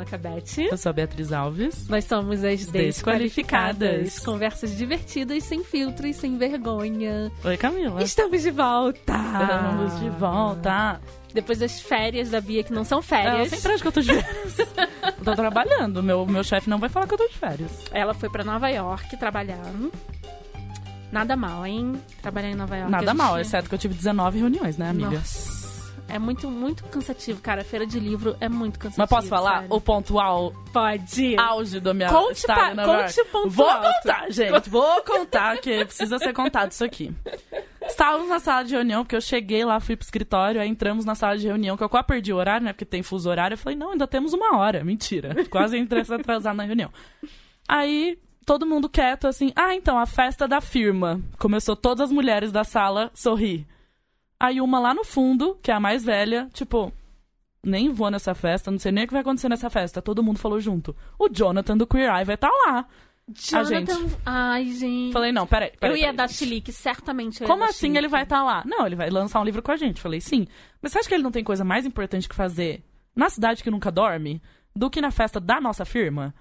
Oi, eu sou a Camila Cabete. Eu sou a Beatriz Alves. Nós somos as Desqualificadas. Desqualificadas. Conversas divertidas, sem filtro e sem vergonha. Oi, Camila. Estamos de volta! Estamos de volta. Depois das férias da Bia, que não são Eu férias. sempre acho que eu tô de férias. eu tô trabalhando. Meu, meu chefe não vai falar que eu tô de férias. Ela foi pra Nova York trabalhar. Nada mal, hein? Trabalhar em Nova York. Nada gente- mal, exceto que eu tive 19 reuniões, né, amiga? Nossa. É muito, muito cansativo, cara. Feira de livro é muito cansativo. Mas posso falar? sério. O ponto au, Pode. auge do meu Conte pa- conte o ponto Vou alto. contar, gente. Vou contar, que precisa ser contado isso aqui. Estávamos na sala de reunião, porque eu cheguei lá, fui pro escritório, aí entramos na sala de reunião, que eu quase perdi o horário, né? Porque tem fuso horário. Eu falei, não, ainda temos uma hora. Mentira. Quase entrei atrasado na reunião. Aí, todo mundo quieto, assim, ah, então, a festa da firma. Começou todas as mulheres da sala sorrir. Aí uma lá no fundo, que é a mais velha, tipo, nem vou nessa festa, não sei nem o que vai acontecer nessa festa. Todo mundo falou junto. O Jonathan do Queer Eye vai estar lá. Jonathan... Ai, gente. Falei, não, peraí. peraí eu ia peraí. dar chilique, certamente. Como assim chilique. ele vai estar lá? Não, ele vai lançar um livro com a gente. Falei, sim. Mas você acha que ele não tem coisa mais importante que fazer na cidade que nunca dorme do que na festa da nossa firma?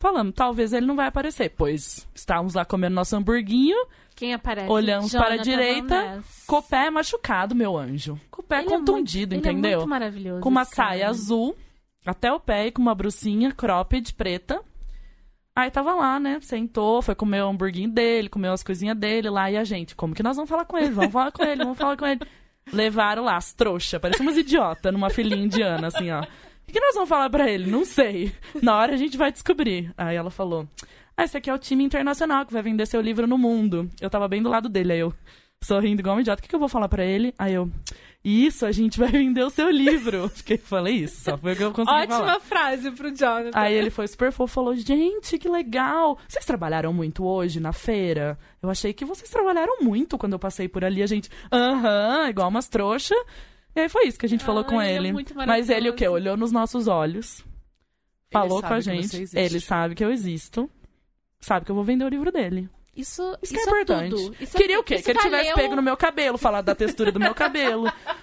Falamos, talvez ele não vai aparecer. Pois estávamos lá comendo nosso hamburguinho, Quem aparece? olhamos para a Jonathan direita, com o pé machucado, meu anjo. Com o pé Ele é contundido, muito- Ele é entendeu? muito maravilhoso. com uma esse cara. saia azul até o pé e com uma brucinha cropped preta. Aí tava lá, né? Sentou, foi comer o hamburguinho dele, comeu as coisinhas dele lá. E a gente, como que nós vamos falar com ele? Vamos falar com ele, vamos falar com ele. Levaram lá as trouxas, parecia umas idiotas numa filinha indiana, assim, ó. O que nós vamos falar pra ele? Não sei. Na hora a gente vai descobrir. Aí ela falou: Ah, esse aqui é o time internacional que vai vender seu livro no mundo. Eu tava bem do lado dele, aí eu, sorrindo igual um idiota, o que, que eu vou falar pra ele? Aí eu, isso, a gente vai vender o seu livro. Fiquei, falei isso, só foi o que eu consegui Ótima falar. frase pro Jonathan. Aí ele foi super fofo, falou, gente, que legal. Vocês trabalharam muito hoje na feira? Eu achei que vocês trabalharam muito quando eu passei por ali. A gente, aham, igual umas trouxas. E aí foi isso que a gente falou com ele é ele. muito Mas ele o quê? Olhou nos nossos olhos, falou com a gente. Ele sabe que eu existo. Sabe que eu vou vender o livro dele. Isso, Isso, isso que é importante. Isso é Queria tudo. o quê? Isso que ele tivesse valeu- pego no meu cabelo, falar da textura do meu cabelo.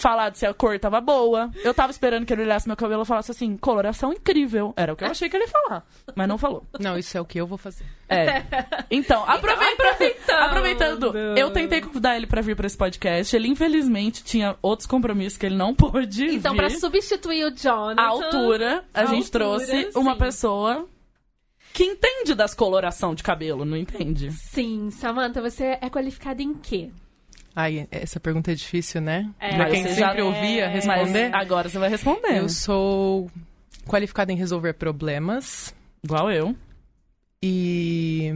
falar de se a cor tava boa. Eu tava esperando que ele olhasse meu cabelo e falasse assim, coloração incrível. Era o que eu achei que ele ia falar. Mas não falou. Não, isso é o que eu vou fazer. É. Então, aproveita, aproveitando. aproveitando. Eu tentei convidar ele pra vir pra esse podcast. Ele, infelizmente, tinha outros compromissos que ele não pôde Então, pra substituir o Jonathan... A altura, a A gente altura, trouxe uma sim. pessoa que entende das coloração de cabelo, não entende? Sim, Samantha, você é qualificada em quê? Ai, essa pergunta é difícil, né? É, pra quem você sempre já- ouvia responder. Mas agora você vai responder. Eu sou qualificada em resolver problemas Igual eu. e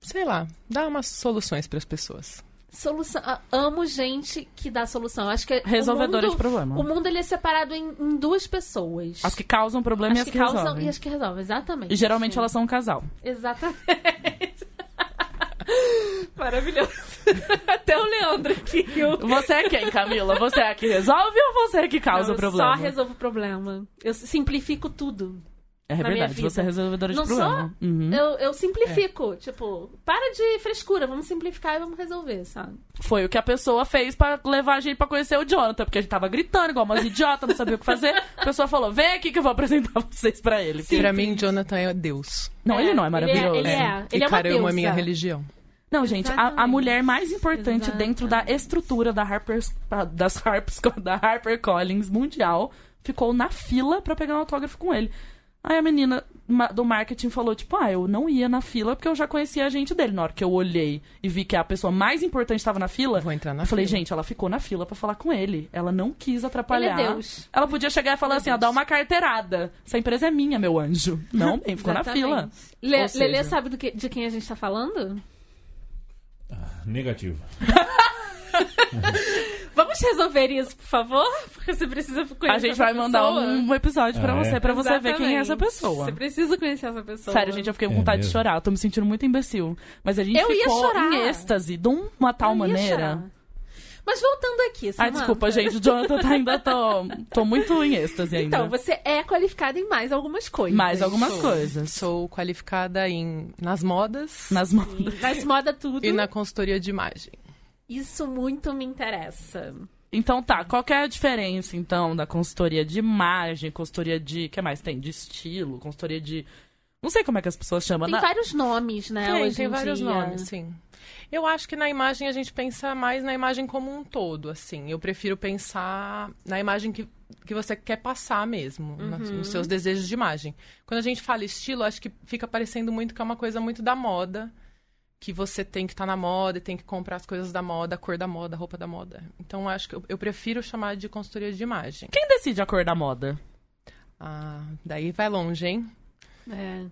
sei lá, dar umas soluções para as pessoas. Solução. ah, Amo gente que dá solução. Acho que Resolvedora o de mundo, problema. O mundo ele é separado em, em duas pessoas. As que causam problema e As as que, que, causam resolvem. e as que resolvem, exatamente. E geralmente elas são um casal. Exatamente. Maravilhoso. Até o Leandro aqui. Eu... Você é quem, Camila? Você é a que resolve ou você é a que causa Não, o problema? Só resolvo o problema. Eu simplifico tudo. É na minha verdade, vida. você é resolvedora de Não problema. Uhum. Eu, eu simplifico. Tipo, para de frescura, vamos simplificar e vamos resolver, sabe? Foi o que a pessoa fez pra levar a gente pra conhecer o Jonathan, porque a gente tava gritando igual umas idiotas, não sabia o que fazer. A pessoa falou: vem aqui que eu vou apresentar vocês pra ele. Pra mim, Jonathan é Deus. Não, ele não é maravilhoso. Ele é, ele é, ele e é uma cara, eu amo a deusa. minha religião. Não, gente, a, a mulher mais importante Exatamente. dentro da estrutura da Harper, das Harps, da Harper Collins mundial ficou na fila pra pegar um autógrafo com ele. Aí a menina do marketing falou, tipo, ah, eu não ia na fila porque eu já conhecia a gente dele. Na hora que eu olhei e vi que a pessoa mais importante estava na fila, Vou entrar na eu falei, fila. gente, ela ficou na fila pra falar com ele. Ela não quis atrapalhar. Ele é Deus. Ela podia chegar e falar assim, ó, dá uma carteirada. Essa empresa é minha, meu anjo. Não, bem, ficou na fila. Le Lelê sabe do que, de quem a gente tá falando? Negativo. Vamos resolver isso, por favor? Porque você precisa conhecer A gente essa vai mandar um episódio pra Ah, é? você, pra você ver quem é essa Exatamente. pessoa. Você precisa conhecer essa pessoa. Sério, gente, eu fiquei com É vontade de mesmo? chorar. Eu tô me sentindo muito imbecil. Mas a gente Eu ia ficou chorar. em êxtase de uma tal Eu ia maneira. chorar. Mas voltando aqui, Ai, Samantha. desculpa, gente. O Jonathan tá ainda tô, tô muito em êxtase ainda. Então, você é qualificada em mais algumas coisas. Mais algumas Sou. coisas. Sou qualificada em nas modas Nas modas. Mas moda tudo. e na consultoria de imagem. Isso muito me interessa. Então tá, qual que é a diferença, então, da consultoria de imagem, consultoria de. O que mais tem? De estilo, consultoria de. Não sei como é que as pessoas chamam. Tem na- vários nomes, né? Tem, hoje tem em vários dia. nomes, sim. Eu acho que na imagem a gente pensa mais na imagem como um todo, assim. Eu prefiro pensar na imagem que, que você quer passar mesmo, Uhum. nos seus desejos de imagem. Quando a gente fala estilo, acho que fica parecendo muito que é uma coisa muito da moda, que você tem que estar na moda e tem que comprar as coisas da moda, a cor da moda, a roupa da moda. Então, acho que eu, eu prefiro chamar de consultoria de imagem. Quem decide a cor da moda? Ah, daí vai longe, hein? É.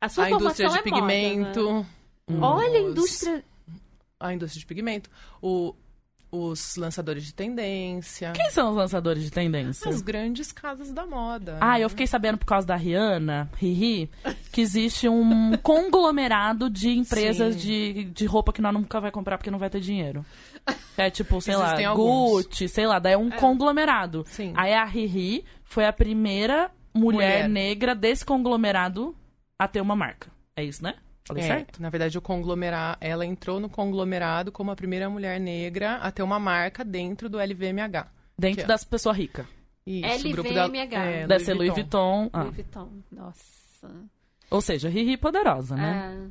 A sua a indústria de é moda, pigmento. né? Olha a indústria. A indústria de pigmento, o- os lançadores de tendência, Quem são os lançadores de tendência? as grandes casas da moda. Ah, eu fiquei sabendo por causa da Rihanna, Riri, que existe um conglomerado de empresas Sim. de, de roupa que nós nunca vai comprar porque não vai ter dinheiro. É tipo, sei lá, Existem alguns. Gucci, sei lá, daí é um conglomerado. Sim. Aí a Riri foi a primeira mulher, Mulher. negra desse conglomerado a ter uma marca. É isso, né? Falei É, certo? na verdade, o conglomerado, ela entrou no conglomerado como a primeira mulher negra a ter uma marca dentro do LVMH. Dentro Que é- das pessoas ricas. Isso, grupo da, LVMH. é, Deve ser Louis Vuitton. Ah. Louis Vuitton. Nossa. Ou seja, Riri poderosa, né? É.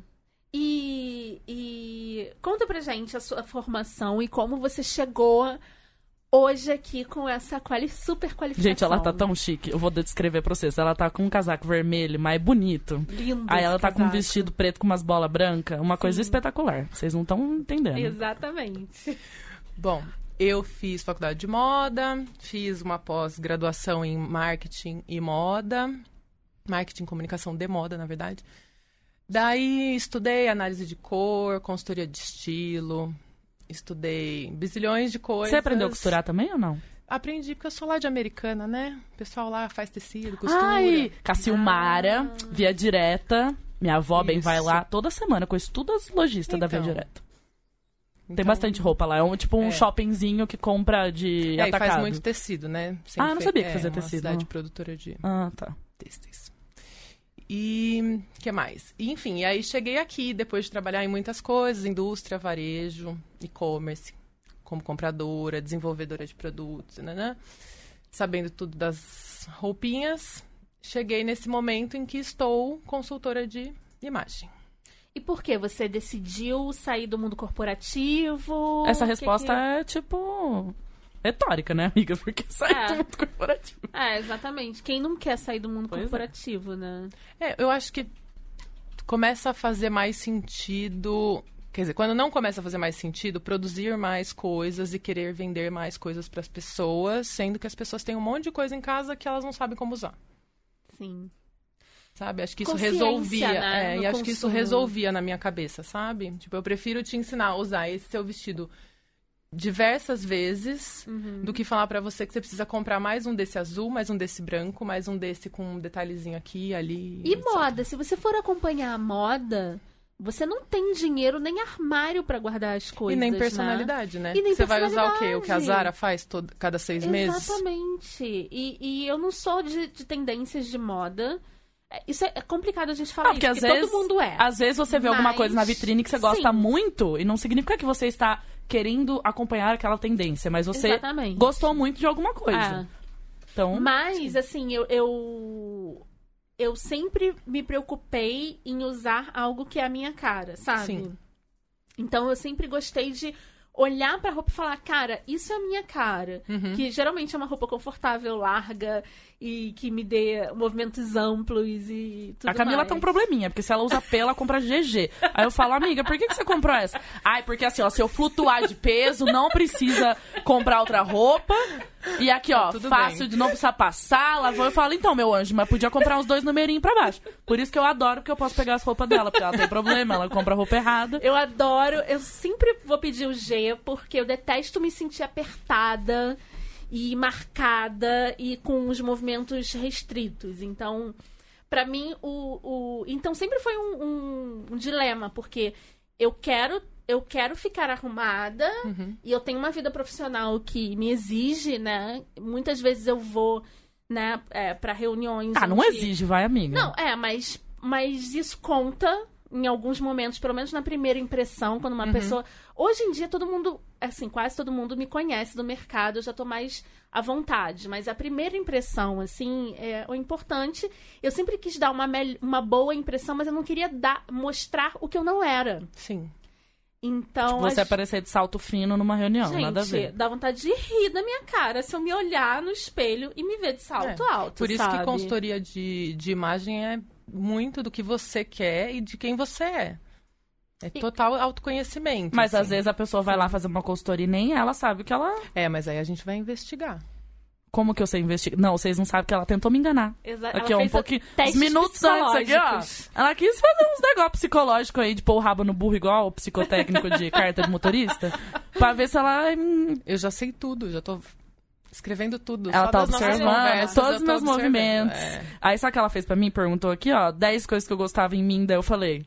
E, e conta pra gente a sua formação e como você chegou hoje aqui com essa quali super qualificação. Gente, ela tá tão chique. Eu vou descrever pra vocês. Ela tá com um casaco vermelho, mas é bonito. Lindo Aí ela tá com um casaco. vestido preto com umas bolas brancas. Uma coisa espetacular. Vocês não estão entendendo. Exatamente. Bom, eu fiz faculdade de moda, fiz uma pós-graduação em marketing e moda, marketing e comunicação de moda, na verdade. Daí estudei análise de cor, consultoria de estilo, estudei bizilhões de coisas. Você aprendeu a costurar também ou não? Aprendi porque eu sou lá de Americana, né? O pessoal lá faz tecido, costura. Ai, Cacilmara, Via Direta. Minha avó bem vai Isso. lá toda semana. Conheço todas as lojistas da Via Então. Direta. Tem Então, bastante roupa lá. É um, tipo um É. shoppingzinho que compra de É, e atacado. faz muito tecido, né? Ah, não fe- sabia que é, fazia uma tecido, cidade não. produtora de Ah, tá. têxteis. E que mais? Enfim, e aí cheguei aqui depois de trabalhar em muitas coisas, indústria, varejo, e-commerce, como compradora, desenvolvedora de produtos, né? Sabendo tudo das roupinhas, cheguei nesse momento em que estou consultora de imagem. E por que você decidiu sair do mundo corporativo? Essa O que resposta que- é, tipo, retórica, né, amiga? Porque sai É. do mundo corporativo. É, exatamente. Quem não quer sair do mundo Pois é. corporativo, né? É, eu acho que começa a fazer mais sentido. Quer dizer, quando não começa a fazer mais sentido, produzir mais coisas e querer vender mais coisas para as pessoas, sendo que as pessoas têm um monte de coisa em casa que elas não sabem como usar. Sim. Sabe? Acho que isso resolvia. né, é, e acho que isso consumo. resolvia na minha cabeça, sabe? Tipo, eu prefiro te ensinar a usar esse seu vestido diversas vezes Uhum. do que falar pra você que você precisa comprar mais um desse azul, mais um desse branco, mais um desse com um detalhezinho aqui, ali. E etc. moda? Se você for acompanhar a moda, você não tem dinheiro nem armário pra guardar as coisas. E nem né? personalidade, né? E nem Você vai usar o quê? O que a. Zara faz todo, cada seis meses? Exatamente. E, e eu não sou de, de tendências de moda. É, Isso é é complicado a gente falar Ah, isso, porque às porque vezes, todo mundo é. às vezes você vê alguma Mas- coisa na vitrine que você gosta Sim. muito e não significa que você está querendo acompanhar aquela tendência, mas você Exatamente. gostou muito de alguma coisa. Ah. Então, Mas, assim, eu, eu. eu sempre me preocupei em usar algo que é a minha cara, sabe? Sim. Então eu sempre gostei de olhar pra roupa e falar, cara, isso é a minha cara. Uhum. Que geralmente é uma roupa confortável, larga e que me dê movimentos amplos e tudo a Camila mais. tem um probleminha, porque se ela usa P, ela compra GG. Aí eu falo, amiga, por que, que você comprou essa? Ai, porque assim, ó, se eu flutuar de peso, não precisa comprar outra roupa. E aqui, ó, Tá tudo fácil bem. de não precisar passar. Lavou, eu falo, então, meu anjo, mas podia comprar uns dois numerinhos pra baixo. Por isso que eu adoro, porque eu posso pegar as roupas dela, porque ela tem problema, ela compra roupa errada. Eu adoro, eu sempre vou pedir o G, porque eu detesto me sentir apertada e marcada e com os movimentos restritos. Então, pra mim, o, o. Então sempre foi um, um- um dilema, porque eu quero. Eu quero ficar arrumada Uhum. e eu tenho uma vida profissional que me exige, né? Muitas vezes eu vou, né, é, para reuniões. Ah, não onde- exige, vai, amiga. não, é, mas, mas isso conta, em alguns momentos, pelo menos na primeira impressão, quando Uhum. uma pessoa. Hoje em dia, todo mundo, assim, quase todo mundo me conhece do mercado, eu já tô mais à vontade. Mas a primeira impressão, assim, é o importante. Eu sempre quis dar uma, mel- uma boa impressão, mas eu não queria dar, mostrar o que eu não era. Sim. Então. Você as- aparecer de salto fino numa reunião, Gente, nada a ver. dá vontade de rir da minha cara se eu me olhar no espelho e me ver de salto É, alto. Por isso que sabe? consultoria de, de imagem é muito do que você quer e de quem você é. É total autoconhecimento. Mas assim. às vezes a pessoa vai lá fazer uma consultoria e nem ela sabe o que ela. É, mas aí a gente vai investigar. Como que eu sei investigar? Não, vocês não sabem que ela tentou me enganar. Exa- Aqui, ela ó, um pouquinho. Uns minutos antes aqui, ó. Ela quis fazer uns negócios psicológicos aí, de pôr o rabo no burro igual o psicotécnico de carta de motorista. pra ver se ela. hum, Eu já sei tudo, já tô escrevendo tudo. Ela tá observando todos os meus movimentos. É. Aí sabe o que ela fez pra mim? Perguntou aqui, ó, 10 coisas que eu gostava em mim, daí eu falei.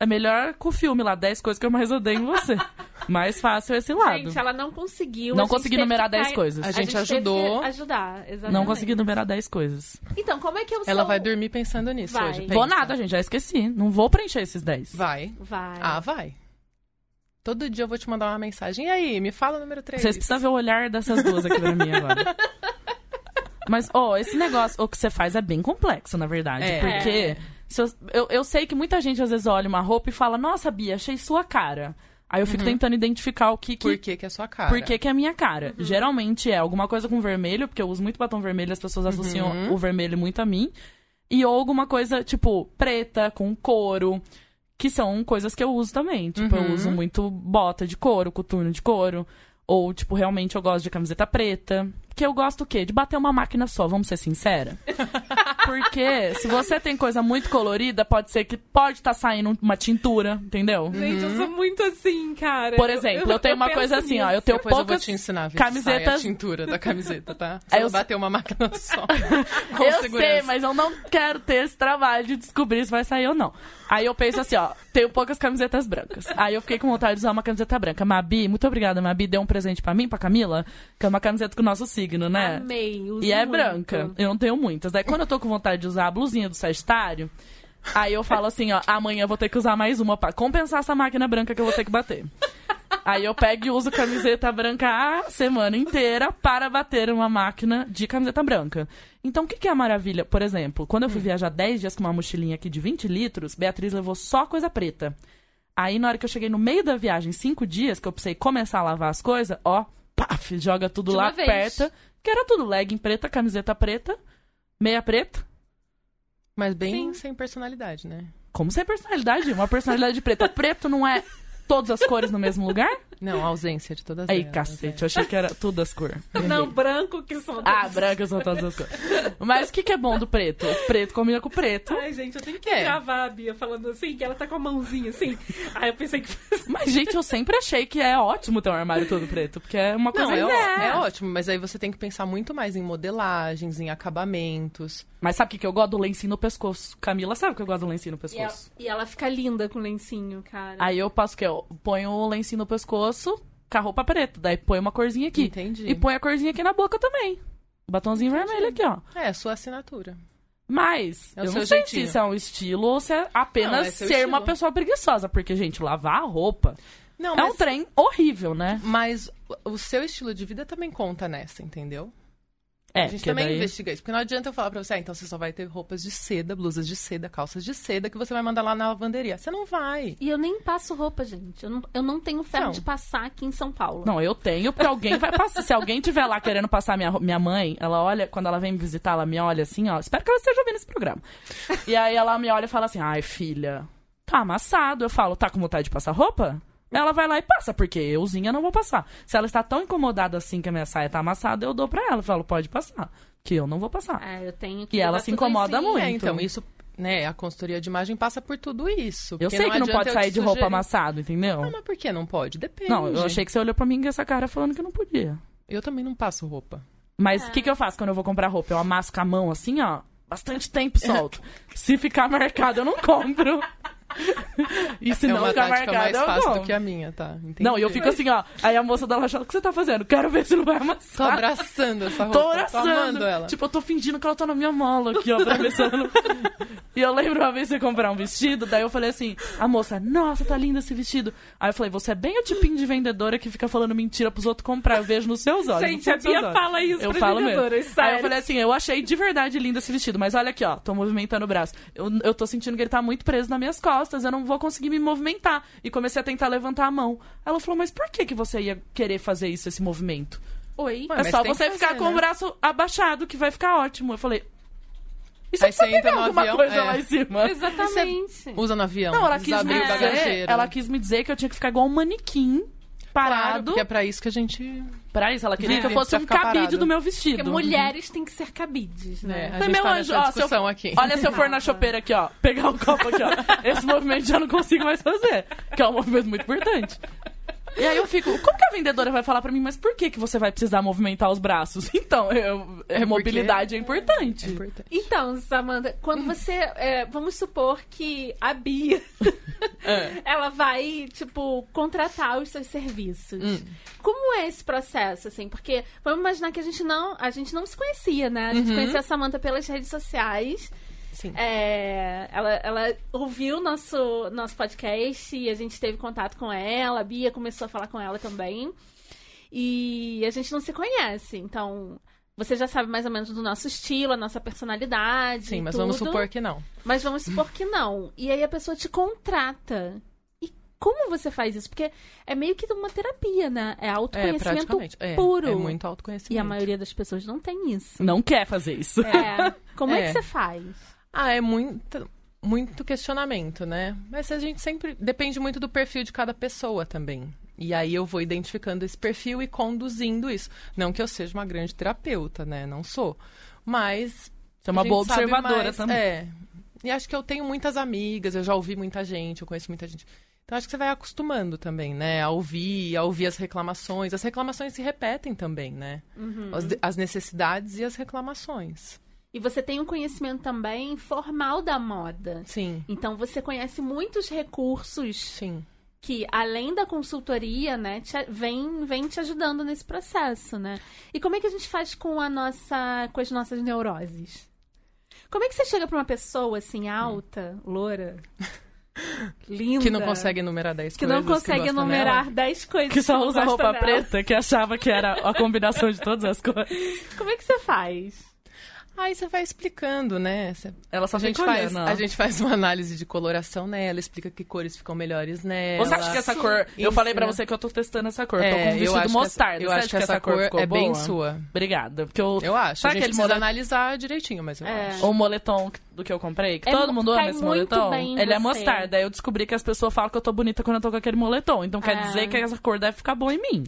É melhor com o filme lá, 10 coisas que eu mais odeio em você. mais fácil esse lado. Gente, ela não conseguiu. Não a gente consegui numerar que 10 cair- coisas. A gente teve que ajudou. ajudar, exatamente. Não consegui numerar 10 coisas. Então, como é que eu Ela sou... vai dormir pensando nisso Vai. hoje. Vou pensa. nada, gente, já esqueci. Não vou preencher esses 10. Vai. Vai. Ah, vai. Todo dia eu vou te mandar uma mensagem. E aí, me fala o número 3. Vocês precisam ver o olhar dessas duas aqui pra mim agora. Mas, ó, esse negócio, o que você faz é bem complexo, na verdade. É. Porque eu, eu, eu sei que muita gente às vezes olha uma roupa e fala, nossa, Bia, achei sua cara. Aí eu fico tentando identificar o que, que Por que que é sua cara? Por que, que é a minha cara? Geralmente é alguma coisa com vermelho, porque eu uso muito batom vermelho, as pessoas associam o vermelho muito a mim. E ou alguma coisa, tipo, preta, com couro, que são coisas que eu uso também. Tipo, eu uso muito bota de couro, coturno de couro. Ou, tipo, realmente eu gosto de camiseta preta. Que eu gosto o quê? De bater uma máquina só, vamos ser sincera. Porque se você tem coisa muito colorida, pode ser que pode estar saindo uma tintura, entendeu? Gente, eu sou muito assim, cara. Por exemplo, eu tenho uma coisa assim, ó, nisso. eu tenho Depois eu vou poucas te ensinar se sai camisetas a tintura da camiseta, tá? Você eu- bater uma máquina só. Com eu segurança. sei, mas eu não quero ter esse trabalho de descobrir se vai sair ou não. Aí eu penso assim, ó, tenho poucas camisetas brancas. Aí eu fiquei com vontade de usar uma camiseta branca. Mabi, muito obrigada, Mabi, deu um presente pra mim, pra Camila, que é uma camiseta com o nosso signo, né? Amei, uso E é muito. branca. Eu não tenho muitas. Daí quando eu tô com vontade de usar a blusinha do Sagitário, aí eu falo assim, ó, amanhã eu vou ter que usar mais uma pra compensar essa máquina branca que eu vou ter que bater. Aí eu pego e uso camiseta branca a semana inteira para bater uma máquina de camiseta branca. Então, o que, que é a maravilha? Por exemplo, quando eu fui viajar 10 dias com uma mochilinha aqui de 20 litros, Beatriz levou só coisa preta. Aí, na hora que eu cheguei no meio da viagem, 5 dias, que eu precisei começar a lavar as coisas, ó, paf, joga tudo De lá perto. Que era tudo legging preta, camiseta preta, meia preta. Mas bem Sim. sem personalidade, né? Como sem personalidade? Uma personalidade preta. Preto não é todas as cores no mesmo lugar? Não, a ausência de todas Aí, elas. cacete, eu achei que era tudo as cores. Não, branco que são. Ah, branca são todas as cores. Mas o que, que é bom do preto? O preto combina com o preto. Ai, gente, eu tenho que É. gravar a Bia falando assim, que ela tá com a mãozinha assim. Aí eu pensei que Mas, gente, eu sempre achei que é ótimo ter um armário todo preto, porque é uma coisa... Não, é, ó- é. é ótimo, mas aí você tem que pensar muito mais em modelagens, em acabamentos. Mas sabe o que, que eu gosto do lencinho no pescoço? Camila sabe que eu gosto do lencinho no E ela, pescoço. e ela fica linda com o lencinho, cara. Aí eu passo o quê? Ponho o lencinho no pescoço com a roupa preta. Daí põe uma corzinha aqui. Entendi. E põe a corzinha aqui na boca também. Batonzinho vermelho aqui, ó. É, a sua assinatura. Mas, É eu não sei jeitinho. se isso é um estilo ou se é apenas Não, é ser estilo. uma pessoa preguiçosa. Porque, gente, lavar a roupa Não, é mas, um trem horrível, né? mas o seu estilo de vida também conta nessa, entendeu? É, a gente também daí... investiga isso. Porque não adianta eu falar pra você, ah, então você só vai ter roupas de seda, blusas de seda, calças de seda, que você vai mandar lá na lavanderia. Você não vai. E eu nem passo roupa, gente. Eu não, eu não tenho ferro Não. de passar aqui em São Paulo. Não, eu tenho, porque alguém vai passar. Se alguém tiver lá querendo passar minha, minha mãe, ela olha, quando ela vem me visitar, ela me olha assim, ó. Espero que ela esteja ouvindo esse programa. E aí ela me olha e fala assim: ai, filha, tá amassado. Eu falo, tá com vontade de passar roupa? Ela vai lá e passa, porque euzinha não vou passar. Se ela está tão incomodada assim que a minha saia tá amassada, eu dou pra ela. Eu falo, pode passar. Que eu não vou passar. É, eu tenho que E ela se incomoda assim. muito. É, então, isso, né, a consultoria de imagem passa por tudo isso. Eu sei que não pode sair de roupa sugerir- amassado, entendeu? Não, mas por que não pode? Depende. Não, eu achei que você olhou pra mim com essa cara falando que não podia. Eu também não passo roupa. Mas o que, que eu faço quando eu vou comprar roupa? Eu amasso com a mão assim, ó. Bastante tempo e solto. Se ficar marcado, eu não compro. E se é não uma ficar tática marcado, mais fácil do que a minha, tá? Entendi. Não, e eu fico assim, ó. Aí a moça da loja, o que você tá fazendo? Quero ver se não vai Tô amassar. abraçando essa roupa. Tô abraçando. amando ela. Tipo, eu tô fingindo que ela tá na minha mola aqui, ó, pra ver se ela não... E eu lembro uma vez você comprar um vestido, daí eu falei assim, a moça, nossa, tá lindo esse vestido. Aí eu falei, você é bem o tipinho de vendedora que fica falando mentira pros outros comprar. Eu vejo nos seus olhos. Gente, a Bia olhos. fala isso Eu falo mesmo. vendedoras, Aí eu falei assim, eu achei de verdade lindo esse vestido, mas olha aqui, ó, tô movimentando o braço. Eu, eu tô sentindo que ele tá muito preso nas minhas costas, eu não vou conseguir me movimentar. E comecei a tentar levantar a mão. Ela falou, mas por que, que você ia querer fazer isso, esse movimento? Oi. Ué, é só você que ficar fazer, com o né? braço abaixado que vai ficar ótimo. Eu falei. E se Aí você entra no alguma avião, coisa é. lá em cima? Exatamente. Usa no avião. Não, ela quis, me dizer, ela quis me dizer que eu tinha que ficar igual um manequim Claro, parado. porque é pra isso que a gente... Pra isso, ela queria Vive, que eu fosse um cabide parado. do meu vestido. Porque mulheres têm que ser cabides, É, né? a Falei, gente meu tá anjo, nessa ó, se eu- aqui. Olha, se eu for na chopeira aqui, ó, pegar o copo aqui, ó. Esse movimento já não consigo mais fazer. Que é um movimento muito importante. E aí eu fico, como que a vendedora vai falar pra mim, mas por que, que você vai precisar movimentar os braços? Então, eu, É mobilidade é importante. É importante. Então, Samanta, quando você. é, vamos supor que a Bia É. ela vai, tipo, contratar os seus serviços. Hum. Como é esse processo, assim? Porque vamos imaginar que a gente não, a gente não se conhecia, né? A gente Uhum. conhecia a Samanta pelas redes sociais. Sim. É, ela, ela ouviu nosso, nosso podcast e a gente teve contato com ela. A Bia começou a falar com ela também. E a gente não se conhece. Então, você já sabe mais ou menos do nosso estilo, a nossa personalidade. Sim, mas vamos tudo. supor que não. Mas vamos supor que não. E aí a pessoa te contrata. Como você faz isso? Porque é meio que uma terapia, né? É É, autoconhecimento praticamente. É, puro. É muito autoconhecimento. E a maioria das pessoas não tem isso. Não quer fazer isso. É. Como é, É. que você faz? Ah, é muito, muito questionamento, né? Mas a gente sempre. Depende muito do perfil de cada pessoa também. E aí eu vou identificando esse perfil e conduzindo isso. Não que eu seja uma grande terapeuta, né? Não sou. Mas. Você é uma boa observadora mais- também. É. E acho que eu tenho muitas amigas, eu já ouvi muita gente, eu conheço muita gente. Então acho que você vai acostumando também, né? A ouvir, a ouvir as reclamações. As reclamações se repetem também, né? Uhum. As, as necessidades e as reclamações. E você tem um conhecimento também formal da moda. Sim, Então você conhece muitos recursos sim. que, além da consultoria, né, te, vem, vem te ajudando nesse processo, né? E como é que a gente faz com a nossa, com as nossas neuroses? Como é que você chega pra uma pessoa assim alta, loura, linda, Que não consegue enumerar 10 que coisas. não consegue gosta enumerar nela. 10 coisas Que só usa roupa preta, que achava que era a combinação de todas as cores. Como é que você faz? Aí você vai explicando, né? Ela só a, gente faz, olhando, a gente faz uma análise de coloração nela, explica que cores ficam melhores nela. Você acha que essa cor. Eu falei pra você que eu tô testando essa cor. tô com um É, eu vestido acho que mostarda. essa, eu acho que essa cor, ficou é bem boa? sua. Obrigada. Porque eu. Eu acho. Sabe a gente precisa analisar direitinho, mas eu É. acho. O moletom do que eu comprei, que É todo mu- mundo ama esse moletom. bem Ele é você. mostarda. Aí eu descobri que as pessoas falam que eu tô bonita quando eu tô com aquele moletom. Então quer É. dizer que essa cor deve ficar boa em mim.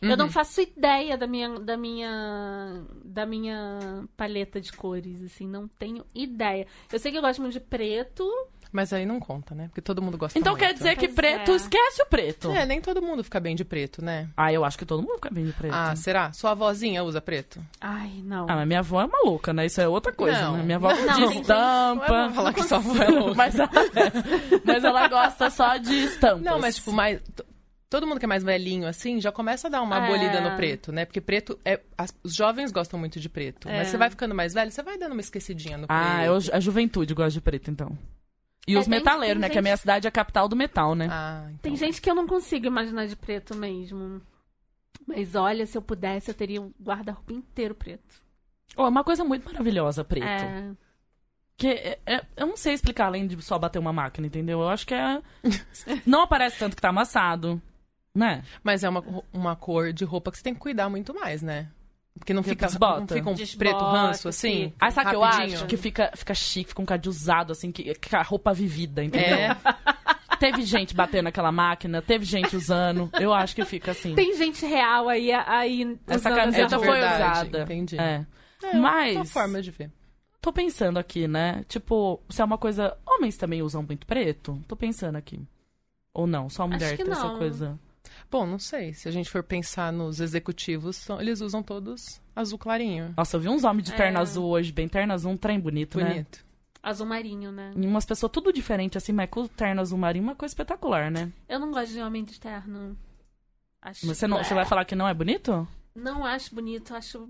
Eu Uhum. não faço ideia da minha, da minha, da minha paleta de cores, assim, não tenho ideia. Eu sei que eu gosto muito de preto. Mas aí não conta, né? Porque todo mundo gosta Então muito. quer dizer que Pois preto, é. esquece o preto. É, nem todo mundo fica bem de preto, né? Ah, eu acho que todo mundo fica bem de preto. Ah, será? Sua avózinha usa preto? Ai, não. Ah, mas minha avó é maluca, né? Isso é outra coisa, Não. né? Minha avó Não, de gente- estampa. Não é falar que sua avó é louca. Mas ela, mas ela gosta só de estampas. Não, mas tipo, mais... Todo mundo que é mais velhinho, assim, já começa a dar uma É. abolida no preto, né? Porque preto é. as- os jovens gostam muito de preto. É. Mas você vai ficando mais velho, você vai dando uma esquecidinha no Ah, preto. eu, a juventude gosta de preto, então. E É, os metaleiros, tem né? Que a minha cidade é a capital do metal, né? Ah, então. Tem gente que eu não consigo imaginar de preto mesmo. Mas olha, se eu pudesse, eu teria um guarda-roupa inteiro preto. Oh, é uma coisa muito maravilhosa, preto. É. Que é- é- eu não sei explicar além de só bater uma máquina, entendeu? Eu acho que é. não aparece tanto que tá amassado, né? Mas é uma, uma cor de roupa que você tem que cuidar muito mais, né? Porque não fica, desbota. não fica um Desbota, preto ranço, assim. Aí sabe o que eu acho? Que fica, fica chique, fica um cadê usado, assim, que, que a roupa vivida, entendeu? É. Teve gente batendo naquela máquina, teve gente usando. Eu acho que fica assim. Tem gente real aí, aí Essa usando camiseta essa foi usada. entendi. É. É Mas. uma forma de ver. Tô pensando aqui, né? Tipo, se é uma coisa. Homens também usam muito preto? Tô pensando aqui. Ou não? Só a mulher que tem essa não. coisa. Bom, não sei. Se a gente for pensar nos executivos, são- eles usam todos azul clarinho. Nossa, eu vi uns homens de terno É. azul hoje, bem terno azul, um trem bonito, né? Bonito. Azul marinho, né? E umas pessoas tudo diferente, assim, mas com o terno azul marinho, uma coisa espetacular, né? Eu não gosto de homem de terno. Acho... Mas você, não, você vai falar que não é bonito? Não acho bonito, acho.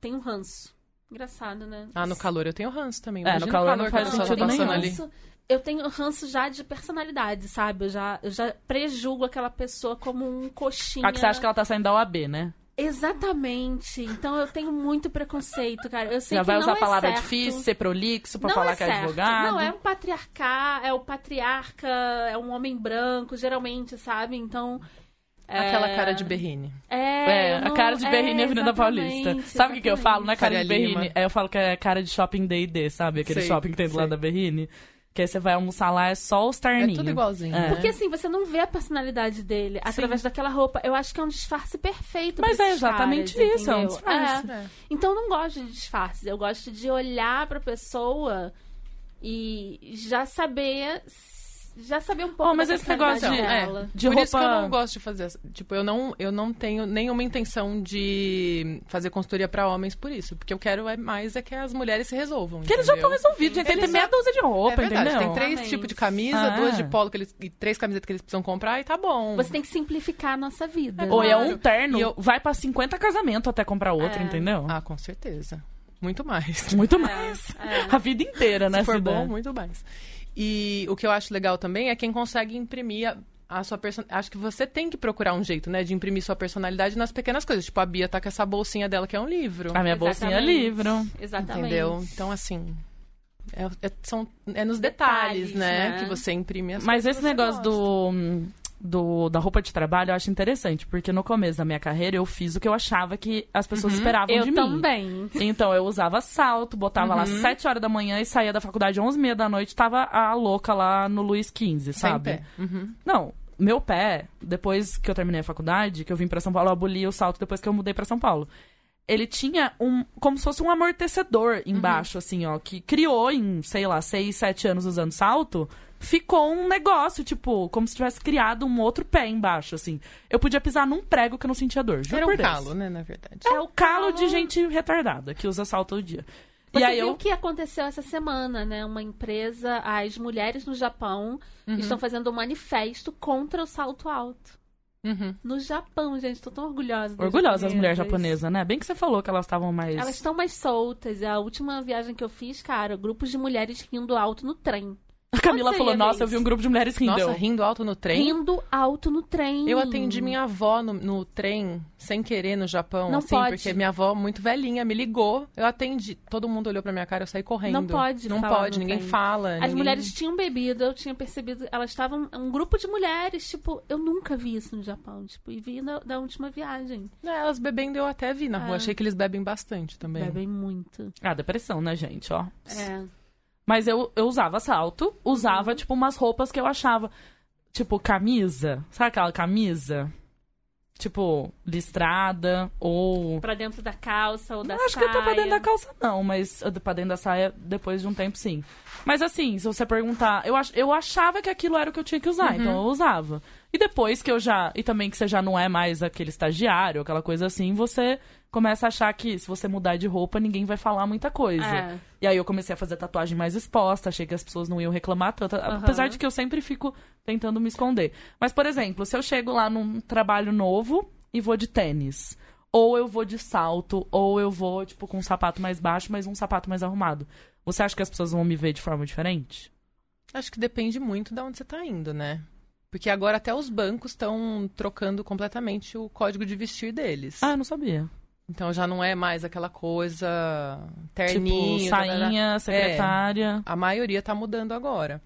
Tem um ranço. Engraçado, né? Ah, no calor eu tenho ranço também. É, no o calor não faz tá sentido passando nenhum. ali. ranço- eu tenho ranço já de personalidade, sabe? Eu já, eu já prejugo aquela pessoa como um coxinha. Ah, que você acha que ela tá saindo da OAB, né? Exatamente. Então eu tenho muito preconceito, cara. Eu sei Já que vai não usar é a palavra certo. difícil, ser prolixo pra Não falar é que é advogado. Não, é um patriarcar, é o patriarca, é um homem branco, geralmente, sabe? Então. é- Aquela cara de berrine. É, É, eu a não- cara de berrine é, é Avenida Paulista. Sabe o que, que eu falo? Não é cara Faria de berrine, é, eu falo que é cara de shopping D&D, sabe? Aquele Sei, shopping que tem do sei. lado da berrine. Que aí você vai almoçar lá, é só os É terninhos. tudo igualzinho. É. né? Porque assim, você não vê a personalidade dele através daquela roupa. Eu acho que é um disfarce perfeito Mas pra é exatamente caras, isso, é um entendeu? disfarce. É. Então eu não gosto de disfarce. Eu gosto de olhar pra pessoa e já saber. Já saber um pouco Oh, mas esse negócio de- É. De Por roupa... isso que eu não gosto de fazer. Tipo, eu não, eu não tenho nenhuma intenção de fazer consultoria pra homens por isso. Porque eu quero é mais é que as mulheres se resolvam. Que eles já estão resolvidos, gente. Tem que ter Eles meia já- dúzia de roupa, É verdade, entendeu? tem três tipos de camisa, Ah. duas de polo que eles, e três camisetas que eles precisam comprar e tá bom. Você tem que simplificar a nossa vida. Ou é Claro. um terno, E eu- vai pra 50 casamentos até comprar outro, É. entendeu? Ah, com certeza. Muito mais. Muito mais. é. A vida inteira, né? Se for bom, muito mais. E o que eu acho legal também é quem consegue imprimir a, a sua personalidade. Acho que você tem que procurar um jeito, né, de imprimir sua personalidade nas pequenas coisas. Tipo, a Bia tá com essa bolsinha dela que é um livro. A minha bolsinha é Exatamente. livro. Exatamente. Entendeu? Então, assim. É, é- são, é nos detalhes, Detalhes, né, né? Que você imprime as Mas coisas esse negócio gosta. do, do, da roupa de trabalho eu acho interessante, porque no começo da minha carreira eu fiz o que eu achava que as pessoas esperavam Eu de mim. também. Então eu usava salto, botava lá Uhum. 7 horas da manhã e saía da faculdade 11 e meia da noite, tava a louca lá no Luiz XV, Sem sabe? pé. Uhum. Não, meu pé, depois que eu terminei a faculdade, que eu vim pra São Paulo, eu aboli o salto depois que eu mudei pra São Paulo. Ele tinha um. como se fosse um amortecedor embaixo, assim, ó, que criou em, sei lá, 6, 7 anos usando salto. Ficou um negócio, tipo, como se tivesse criado um outro pé embaixo, assim. Eu podia pisar num prego que eu não sentia dor. Juro Era por um Deus. calo, né, na verdade. É o calo de gente retardada que usa salto todo dia. Você e aí viu eu. o que aconteceu essa semana, né? Uma empresa, as mulheres no Japão Uhum. estão fazendo um manifesto contra o salto alto. Uhum. No Japão, gente, tô tão orgulhosa. Orgulhosa das mulheres japonesas. japonesas, né? Bem que você falou que elas estavam mais. Elas estão mais soltas. A última viagem que eu fiz, cara, grupos de mulheres rindo alto no trem. A Camila falou: ver Nossa, eu vi um grupo de mulheres rindo. Nossa, rindo alto no trem. Rindo alto no trem. Eu atendi minha avó no, no trem, sem querer, no Japão, Não assim, pode. porque minha avó, muito velhinha, me ligou. Eu atendi. Todo mundo olhou pra minha cara, eu saí correndo. Não pode Não falar pode, ninguém trem. fala. As ninguém- mulheres tinham bebido, eu tinha percebido. Elas estavam. Um grupo de mulheres, tipo, eu nunca vi isso no Japão. Tipo, e vi na, da última viagem. É, elas bebendo eu até vi na rua. Ah. Achei que eles bebem bastante também. Bebem muito. Ah, depressão, né, gente? Ó. É. Mas eu, eu usava salto, usava, tipo, umas roupas que eu achava. Tipo, camisa. Sabe aquela camisa? Tipo, listrada ou. Pra dentro da calça ou da Não, acho saia. que até pra dentro da calça não, mas uh, pra dentro da saia depois de um tempo sim. Mas assim, se você perguntar, eu, ach, eu achava que aquilo era o que eu tinha que usar, então eu usava. E depois que eu já. E também que você já não é mais aquele estagiário, aquela coisa assim, você começa a achar que se você mudar de roupa, ninguém vai falar muita coisa. É. E aí eu comecei a fazer tatuagem mais exposta, achei que as pessoas não iam reclamar tanto. Apesar de que eu sempre fico tentando me esconder. Mas, por exemplo, se eu chego lá num trabalho novo e vou de tênis. Ou eu vou de salto, ou eu vou, tipo, com um sapato mais baixo, mas um sapato mais arrumado. Você acha que as pessoas vão me ver de forma diferente? Acho que depende muito de onde você tá indo, né? Porque agora até os bancos estão trocando completamente o código de vestir deles. Ah, eu não sabia. Então já não é mais aquela coisa terninho. tipo, sainha, secretária. A maioria tá mudando agora.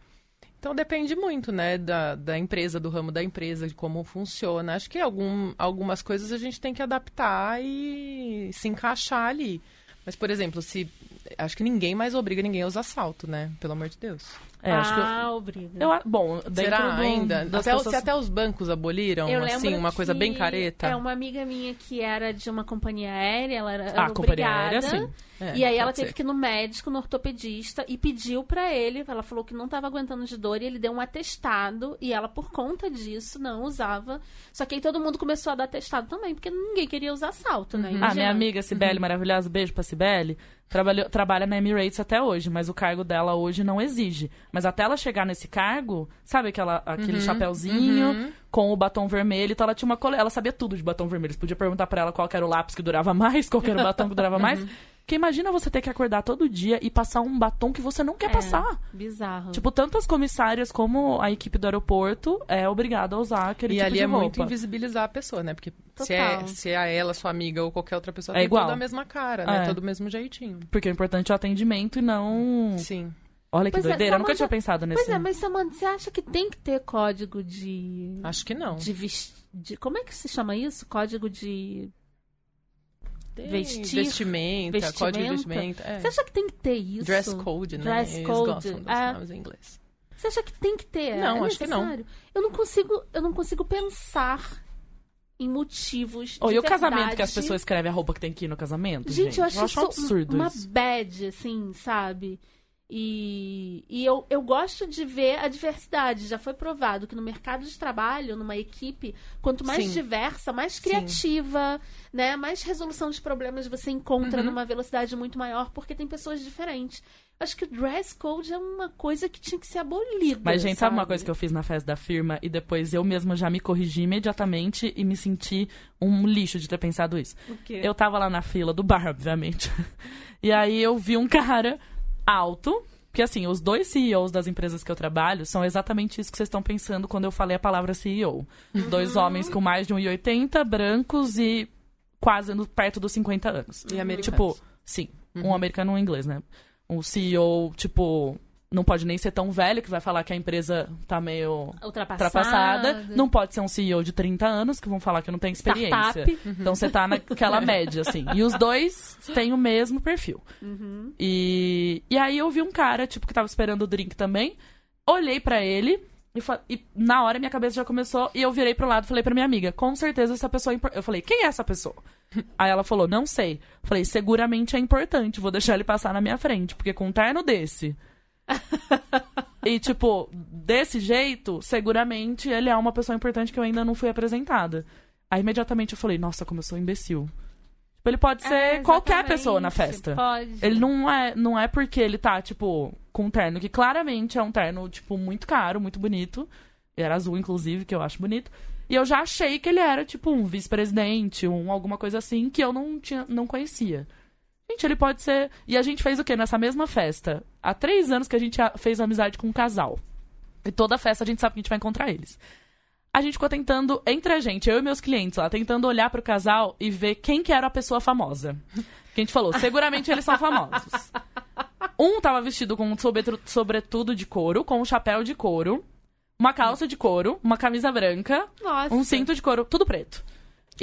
Então depende muito, né, da, da empresa, do ramo da empresa, de como funciona. Acho que algum, algumas coisas a gente tem que adaptar e se encaixar ali. Mas, por exemplo, se. Acho que ninguém mais obriga ninguém a usar salto, né? Pelo amor de Deus. É, acho que eu, ah, obriga. eu Bom, Será do, ainda? Até, pessoas- Se até os bancos aboliram, Eu assim, uma coisa bem careta. É uma amiga minha que era de uma companhia aérea, ela era, Ah, era companhia obrigada. aérea, sim. É, e aí ela teve ser. que ir no médico, no ortopedista, e pediu pra ele, ela falou que não tava aguentando de dor, e ele deu um atestado, e ela, por conta disso, não usava. Só que aí todo mundo começou a dar atestado também, porque ninguém queria usar salto, né? Ah, Imagina. minha amiga Cibele, maravilhosa, beijo pra Cibele. Trabalhou, trabalha na Emirates até hoje, mas o cargo dela hoje não exige. Mas até ela chegar nesse cargo, sabe aquela, aquele chapéuzinho com o batom vermelho? Então ela tinha uma cole... Ela sabia tudo de batom vermelho. Você podia perguntar pra ela qual era o lápis que durava mais, qual que era o batom que durava mais. Porque imagina você ter que acordar todo dia e passar um batom que você não quer É, passar. Bizarro. Tipo, tanto as comissárias como a equipe do aeroporto é obrigada a usar aquele E tipo ali de é roupa. muito invisibilizar a pessoa, né? Porque se é, se é ela, sua amiga ou qualquer outra pessoa, É tem igual. toda a mesma cara, né? É. Todo o mesmo jeitinho. Porque o importante é o atendimento e não. Sim. Olha que Pois é, doideira, eu nunca Samantha- tinha pensado nesse. Pois é, mas Samanta, você acha que tem que ter código de. Acho que não. de, ves- de Como é que se chama isso? Código de. Tem vestir, vestimenta, código de vestimenta. vestimenta. é. Você acha que tem que ter isso? Dress code, né? Dress Eles code, gostam dos é. nomes em inglês. Você acha que tem que ter? Não, é acho que não. Eu não consigo, eu não consigo pensar em motivos. De e o casamento que as pessoas escrevem a roupa que tem que ir no casamento? Gente, eu acho, um isso absurdo uma isso. bad, assim, sabe? E, e eu, eu gosto de ver a diversidade. Já foi provado que no mercado de trabalho, numa equipe, quanto mais Sim. diversa, mais Sim. criativa, né? Mais resolução de problemas você encontra Uhum. numa velocidade muito maior, porque tem pessoas diferentes. Acho que o dress code é uma coisa que tinha que ser abolida. Mas, gente, sabe uma coisa que eu fiz na festa da firma e depois eu mesma já me corrigi imediatamente e me senti um lixo de ter pensado isso? Eu tava lá na fila do bar, obviamente. E aí eu vi um cara alto, porque assim, os dois CEOs das empresas que eu trabalho são exatamente isso que vocês estão pensando quando eu falei a palavra CEO. Dois homens com mais de 1,80, brancos e quase no- perto dos 50 anos. E americanos. Tipo, sim, um americano e um inglês, né? Um CEO, tipo, não pode nem ser tão velho que vai falar que a empresa tá meio Ultrapassada. ultrapassada. Não pode ser um CEO de 30 anos que vão falar que não tem experiência. Startup. Então você tá naquela média, assim. E os dois têm o mesmo perfil. Uhum. E, e aí eu vi um cara, tipo, que tava esperando o drink também. Olhei pra ele e, e na hora minha cabeça já começou. E eu virei pro lado e falei pra minha amiga: com certeza essa pessoa é impor-" Eu falei: quem é essa pessoa? Aí ela falou: não sei. Falei: seguramente é importante, vou deixar ele passar na minha frente, porque com um terno desse. e, tipo, desse jeito, seguramente ele é uma pessoa importante que eu ainda não fui apresentada. Aí imediatamente eu falei: nossa, como eu sou um imbecil. Tipo, ele pode ser É, qualquer pessoa na festa. Pode. Ele não é, não é porque ele tá, tipo, com um terno que claramente é um terno, tipo, muito caro, muito bonito. Era azul, inclusive, que eu acho bonito. E eu já achei que ele era, tipo, um vice-presidente, um alguma coisa assim, que eu não, tinha, não conhecia. Gente, ele pode ser. E a gente fez o quê nessa mesma festa? Há três anos que a gente fez amizade com um casal. E toda festa a gente sabe que a gente vai encontrar eles. A gente ficou tentando, entre a gente, eu e meus clientes lá, tentando olhar pro casal e ver quem que era a pessoa famosa. Que a gente falou, seguramente eles são famosos. Um tava vestido com um sobretudo de couro, com um chapéu de couro, uma calça de couro, uma camisa branca, Nossa. um cinto de couro, tudo preto.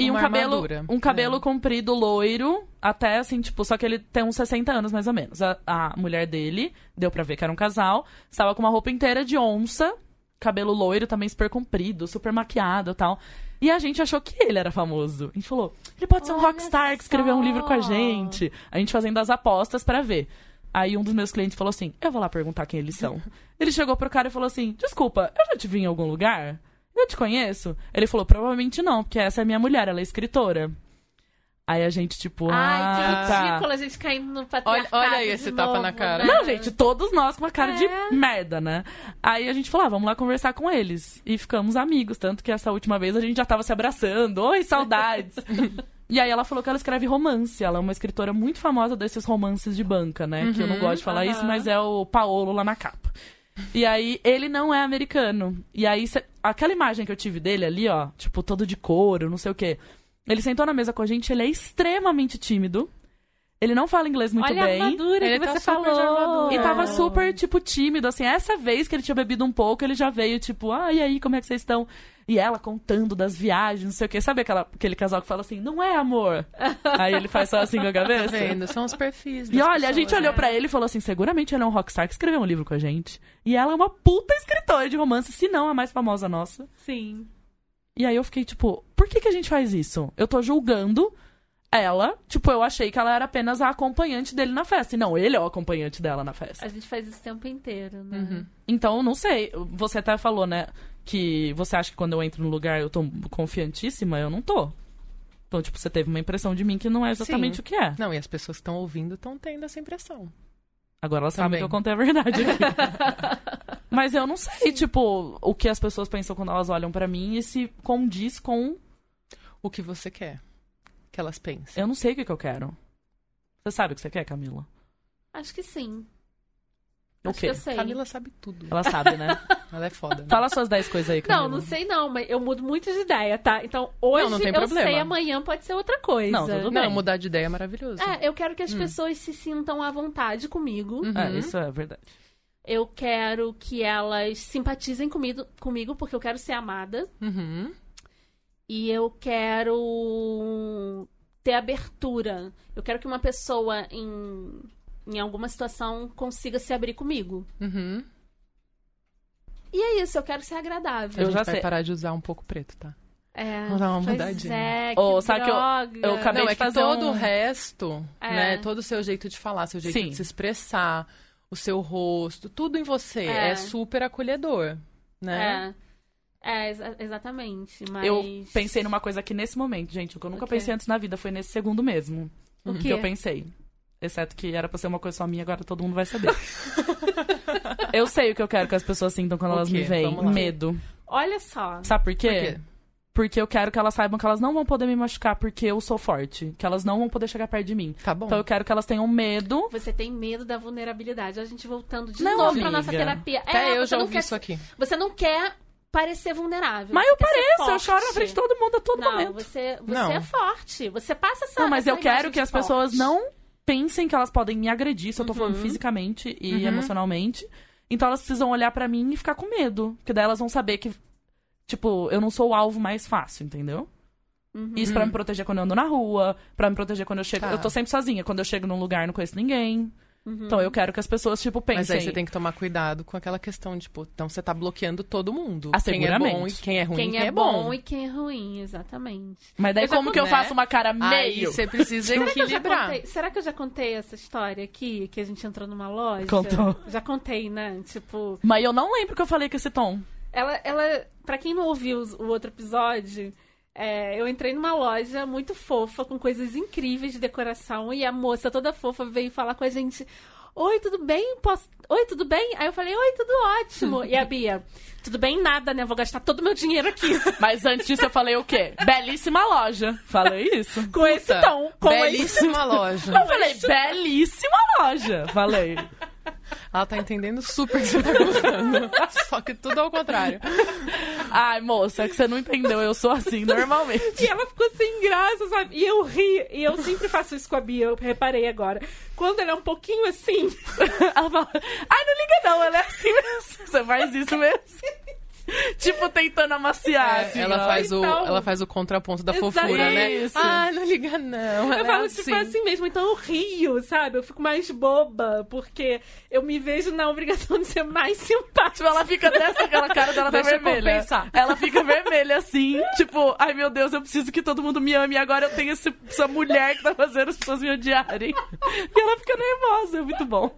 E um cabelo, armadura. um cabelo É. comprido loiro, até assim, tipo, só que ele tem uns 60 anos mais ou menos. A, a mulher dele, deu pra ver que era um casal, estava com uma roupa inteira de onça, cabelo loiro também super comprido, super maquiado e tal. E a gente achou que ele era famoso. A gente falou, ele pode ser um Olha rockstar que escreveu um livro com a gente. A gente fazendo as apostas pra ver. Aí um dos meus clientes falou assim: Eu vou lá perguntar quem eles são. Ele chegou pro cara e falou assim: Desculpa, eu já te vi em algum lugar? Eu te conheço? Ele falou: Provavelmente não, porque essa é minha mulher, ela é escritora. Aí a gente, tipo, Ai, ah, que tá. ridículo a gente caindo no patriarcado olha aí de esse tapa novo, na cara. né? Não, gente, todos nós com uma cara É. de merda, né? Aí a gente falou, ah, vamos lá conversar com eles. E ficamos amigos, tanto que essa última vez a gente já tava se abraçando. Oi, saudades! e aí ela falou que ela escreve romance. Ela é uma escritora muito famosa desses romances de banca, né? que eu não gosto de falar aham. isso, mas é o Paolo lá na capa. E aí, ele não é americano. E aí, cê- aquela imagem que eu tive dele ali, ó, tipo, todo de couro, não sei o quê. Ele sentou na mesa com a gente, ele é extremamente tímido. Ele não fala inglês muito Olha bem. a armadura Ele que tá você super de falou. E tava É. super, tipo, tímido, assim. Essa vez que ele tinha bebido um pouco, ele já veio, tipo, ah, e aí, como é que vocês estão? E ela contando das viagens, não sei o quê. Sabe aquela, aquele casal que fala assim, não é amor? aí ele faz só assim com a Tá cabeça. vendo? São os perfis E olha, a gente pessoas, olhou né? pra ele e falou assim: seguramente ele é um rockstar que escreveu um livro com a gente. E ela é uma puta escritora de romance, se não a mais famosa nossa. Sim. E aí eu fiquei, tipo, por que, que a gente faz isso? Eu tô julgando ela, tipo, eu achei que ela era apenas a acompanhante dele na festa. E não, ele é o acompanhante dela na festa. A gente faz isso o tempo inteiro, né? Uhum. Então, não sei. Você até falou, né? Que você acha que quando eu entro no lugar eu tô confiantíssima. Eu não tô. Então, tipo, você teve uma impressão de mim que não é exatamente Sim. o que é. Não, e as pessoas que estão ouvindo estão tendo essa impressão. Agora elas sabem que eu contei a verdade aqui. Mas eu não sei, tipo, o que as pessoas pensam quando elas olham pra mim e se condiz com. O que você quer que elas pensem. Eu não sei o que, que eu quero. Você sabe o que você quer, Camila? Acho que sim. O Acho quê? que eu sei. Camila sabe tudo. Ela sabe, né? Ela é foda. né? Fala suas 10 coisas aí, Camila. Não, não sei não, mas eu mudo muito de ideia, tá? Então hoje Não, não tem eu problema. sei, amanhã pode ser outra coisa. Não, tudo Não, bem. mudar de ideia é maravilhoso. É, eu quero que as Hum. pessoas se sintam à vontade comigo. Uhum. É, isso é verdade. Eu quero que elas simpatizem comigo, comigo, porque eu quero ser amada. Uhum. E eu quero ter abertura. Eu quero que uma pessoa em, em alguma situação consiga se abrir comigo. Uhum. E é isso, eu quero ser agradável. Eu gente já vai sei. parar de usar um pouco preto, tá? É, Vamos dar uma pois mudadinha. É, que Ô, sabe que eu- eu acabei Não, de é que fazer todo um- o resto, É. né? Todo o seu jeito de falar, seu jeito Sim. de se expressar, o seu rosto, tudo em você É. é, super acolhedor, né? É, é exa- exatamente. Mas... Eu pensei numa coisa aqui nesse momento, gente. O que eu nunca pensei antes na vida foi nesse segundo mesmo. O que eu pensei. Exceto que era pra ser uma coisa só minha, agora todo mundo vai saber. eu sei o que eu quero que as pessoas sintam quando O elas me veem. Medo. Olha só. Sabe por quê? Por quê? Porque eu quero que elas saibam que elas não vão poder me machucar porque eu sou forte. Que elas não vão poder chegar perto de mim. Tá bom. Então eu quero que elas tenham medo. Você tem medo da vulnerabilidade. A gente voltando de Não, novo amiga. pra nossa terapia. Até É, eu já não ouvi quer isso aqui. Você não quer parecer vulnerável. Mas eu pareço, eu choro na frente de todo mundo a todo Não, momento. você, você Não. é forte. Você passa essa Não, mas essa eu quero que as pessoas forte. não pensem que elas podem me agredir se eu tô falando Uhum. fisicamente e Uhum. emocionalmente. Então elas precisam olhar pra mim e ficar com medo. Porque daí elas vão saber que, tipo, eu não sou o alvo mais fácil, entendeu? Uhum. Isso pra me proteger quando eu ando na rua, pra me proteger quando eu chego. Tá. Eu tô sempre sozinha. Quando eu chego num lugar, não conheço ninguém. Uhum. Então eu quero que as pessoas, tipo, pensem. Mas aí você tem que tomar cuidado com aquela questão, tipo, então você tá bloqueando todo mundo. Ah, quem é bom e quem é ruim, Quem quem é, é bom, bom. e quem é ruim, exatamente. Mas daí Eu já como que eu faço uma cara Aí meio? você precisa Será que, equilibrar. contei, será que eu já contei essa história aqui? Que a gente entrou numa loja? Contou. Já contei, né? Tipo, Mas eu não lembro que eu falei com esse tom. ela, ela pra quem não ouviu o outro episódio, é, eu entrei numa loja muito fofa, com coisas incríveis de decoração, e a moça toda fofa veio falar com a gente. Oi, tudo bem? Posso... Oi, tudo bem? Aí eu falei, oi, tudo ótimo. e a Bia, tudo bem? Nada, né? Vou gastar todo o meu dinheiro aqui. Mas antes disso eu falei o quê? Belíssima loja. Falei isso. com esse tom. Com esse... Belíssima loja. Eu falei, belíssima loja. Falei. Ela tá entendendo super o que você tá gostando. Só que tudo ao contrário. Ai, moça, é que você não entendeu. Eu sou assim normalmente. E ela ficou sem graça, sabe? E eu ri. E eu sempre faço isso com a Bia, eu reparei agora. Quando ela é um pouquinho assim. Ela fala, ai, não liga não, ela é assim mesmo. Você faz isso mesmo? tipo, tentando amaciar, É, assim, ela, faz o, Então- ela faz o contraponto da Exato. fofura, né? Isso. Ah, não liga não. Eu Ela falo, é tipo, assim. assim mesmo. Então eu rio, sabe? Eu fico mais boba, porque eu me vejo na obrigação de ser mais simpática. Tipo, ela fica dessa, aquela cara dela tá vermelha. compensar. Ela fica vermelha, assim, tipo, ai meu Deus, eu preciso que todo mundo me ame. E agora eu tenho esse- essa mulher que tá fazendo as pessoas me odiarem. E ela fica nervosa, é muito bom.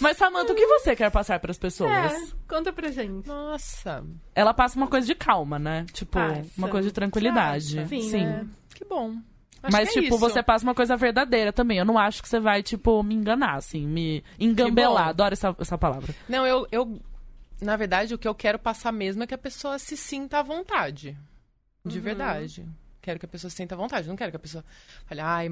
Mas, Samantha, o que você quer passar pras pessoas? É, conta pra gente. Nossa, Ela passa uma coisa de calma, né? Tipo, Passa. uma coisa de tranquilidade. Você acha? Sim, né? que bom. Acho Mas, é tipo, isso. você passa uma coisa verdadeira também. Eu não acho que você vai, tipo, me enganar, assim, me engambelar. Adoro essa, essa palavra. Não, eu, eu. Na verdade, o que eu quero passar mesmo é que a pessoa se sinta à vontade. De Uhum. verdade. Quero que a pessoa se sinta à vontade. Não quero que a pessoa fale, ai,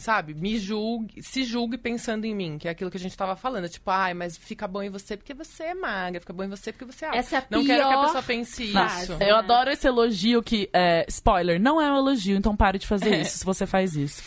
sabe, me julgue, se julgue pensando em mim, que é aquilo que a gente tava falando. Tipo, ai, mas fica bom em você porque você é magra, fica bom em você porque você é alta. Essa é a Não quero que a pior pessoa pense frase. isso. É. Eu adoro esse elogio que, é, spoiler, não é um elogio, então pare de fazer É. isso se você faz isso.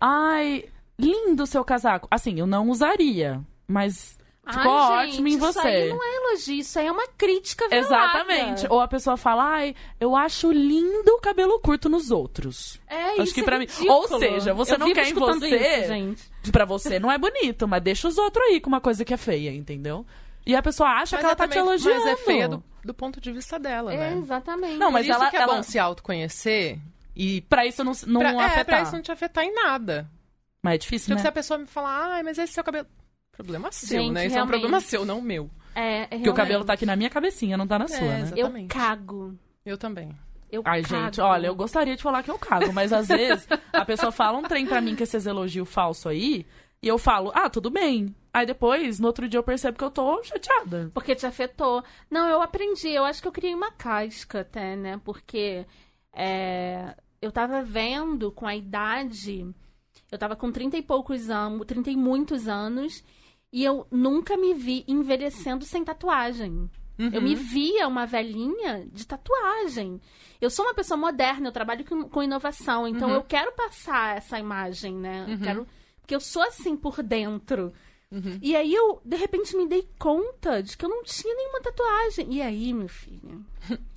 Ai, lindo o seu casaco. Assim, eu não usaria, mas ficou Ai, ótimo em gente, você. Isso aí não é elogio, isso aí é uma crítica velada. Exatamente. Ou a pessoa fala, ai, eu acho lindo o cabelo curto nos outros. É Acho isso que é pra mim- ou seja, você Eu não quer em você- Isso, gente. Pra você não é bonito, mas deixa os outros aí com uma coisa que é feia, entendeu? E a pessoa acha Mas que ela é tá te também- elogiando. Mas é feia do, do ponto de vista dela, É, né? exatamente. Não, mas isso ela- que é ela- bom se autoconhecer e Pra isso não, não pra, é, afetar. pra isso não te afetar em nada. Mas é difícil, Tipo, né? se a pessoa me falar, ai, mas esse seu cabelo. Problema seu, Gente, né? Isso é um realmente. problema seu, não meu. É, é Porque o cabelo realmente. tá aqui na minha cabecinha, não tá na É, sua, né? Eu Exatamente. cago. Eu também. Eu Ai, cago. gente, olha, eu gostaria de falar que eu cago, mas às vezes a pessoa fala um trem pra mim que esses elogios falsos aí, e eu falo, ah, tudo bem. Aí depois, no outro dia, eu percebo que eu tô chateada. Porque te afetou. Não, eu aprendi. Eu acho que eu criei uma casca até, né? Porque é, eu tava vendo com a idade. Eu tava com 30 e poucos anos, 30 e muitos anos. E eu nunca me vi envelhecendo sem tatuagem. Eu me via uma velhinha de tatuagem. Eu sou uma pessoa moderna, eu trabalho com, com inovação, então eu quero passar essa imagem, né? Eu quero, porque eu sou assim por dentro. E aí eu, de repente, me dei conta de que eu não tinha nenhuma tatuagem. E aí, meu filho?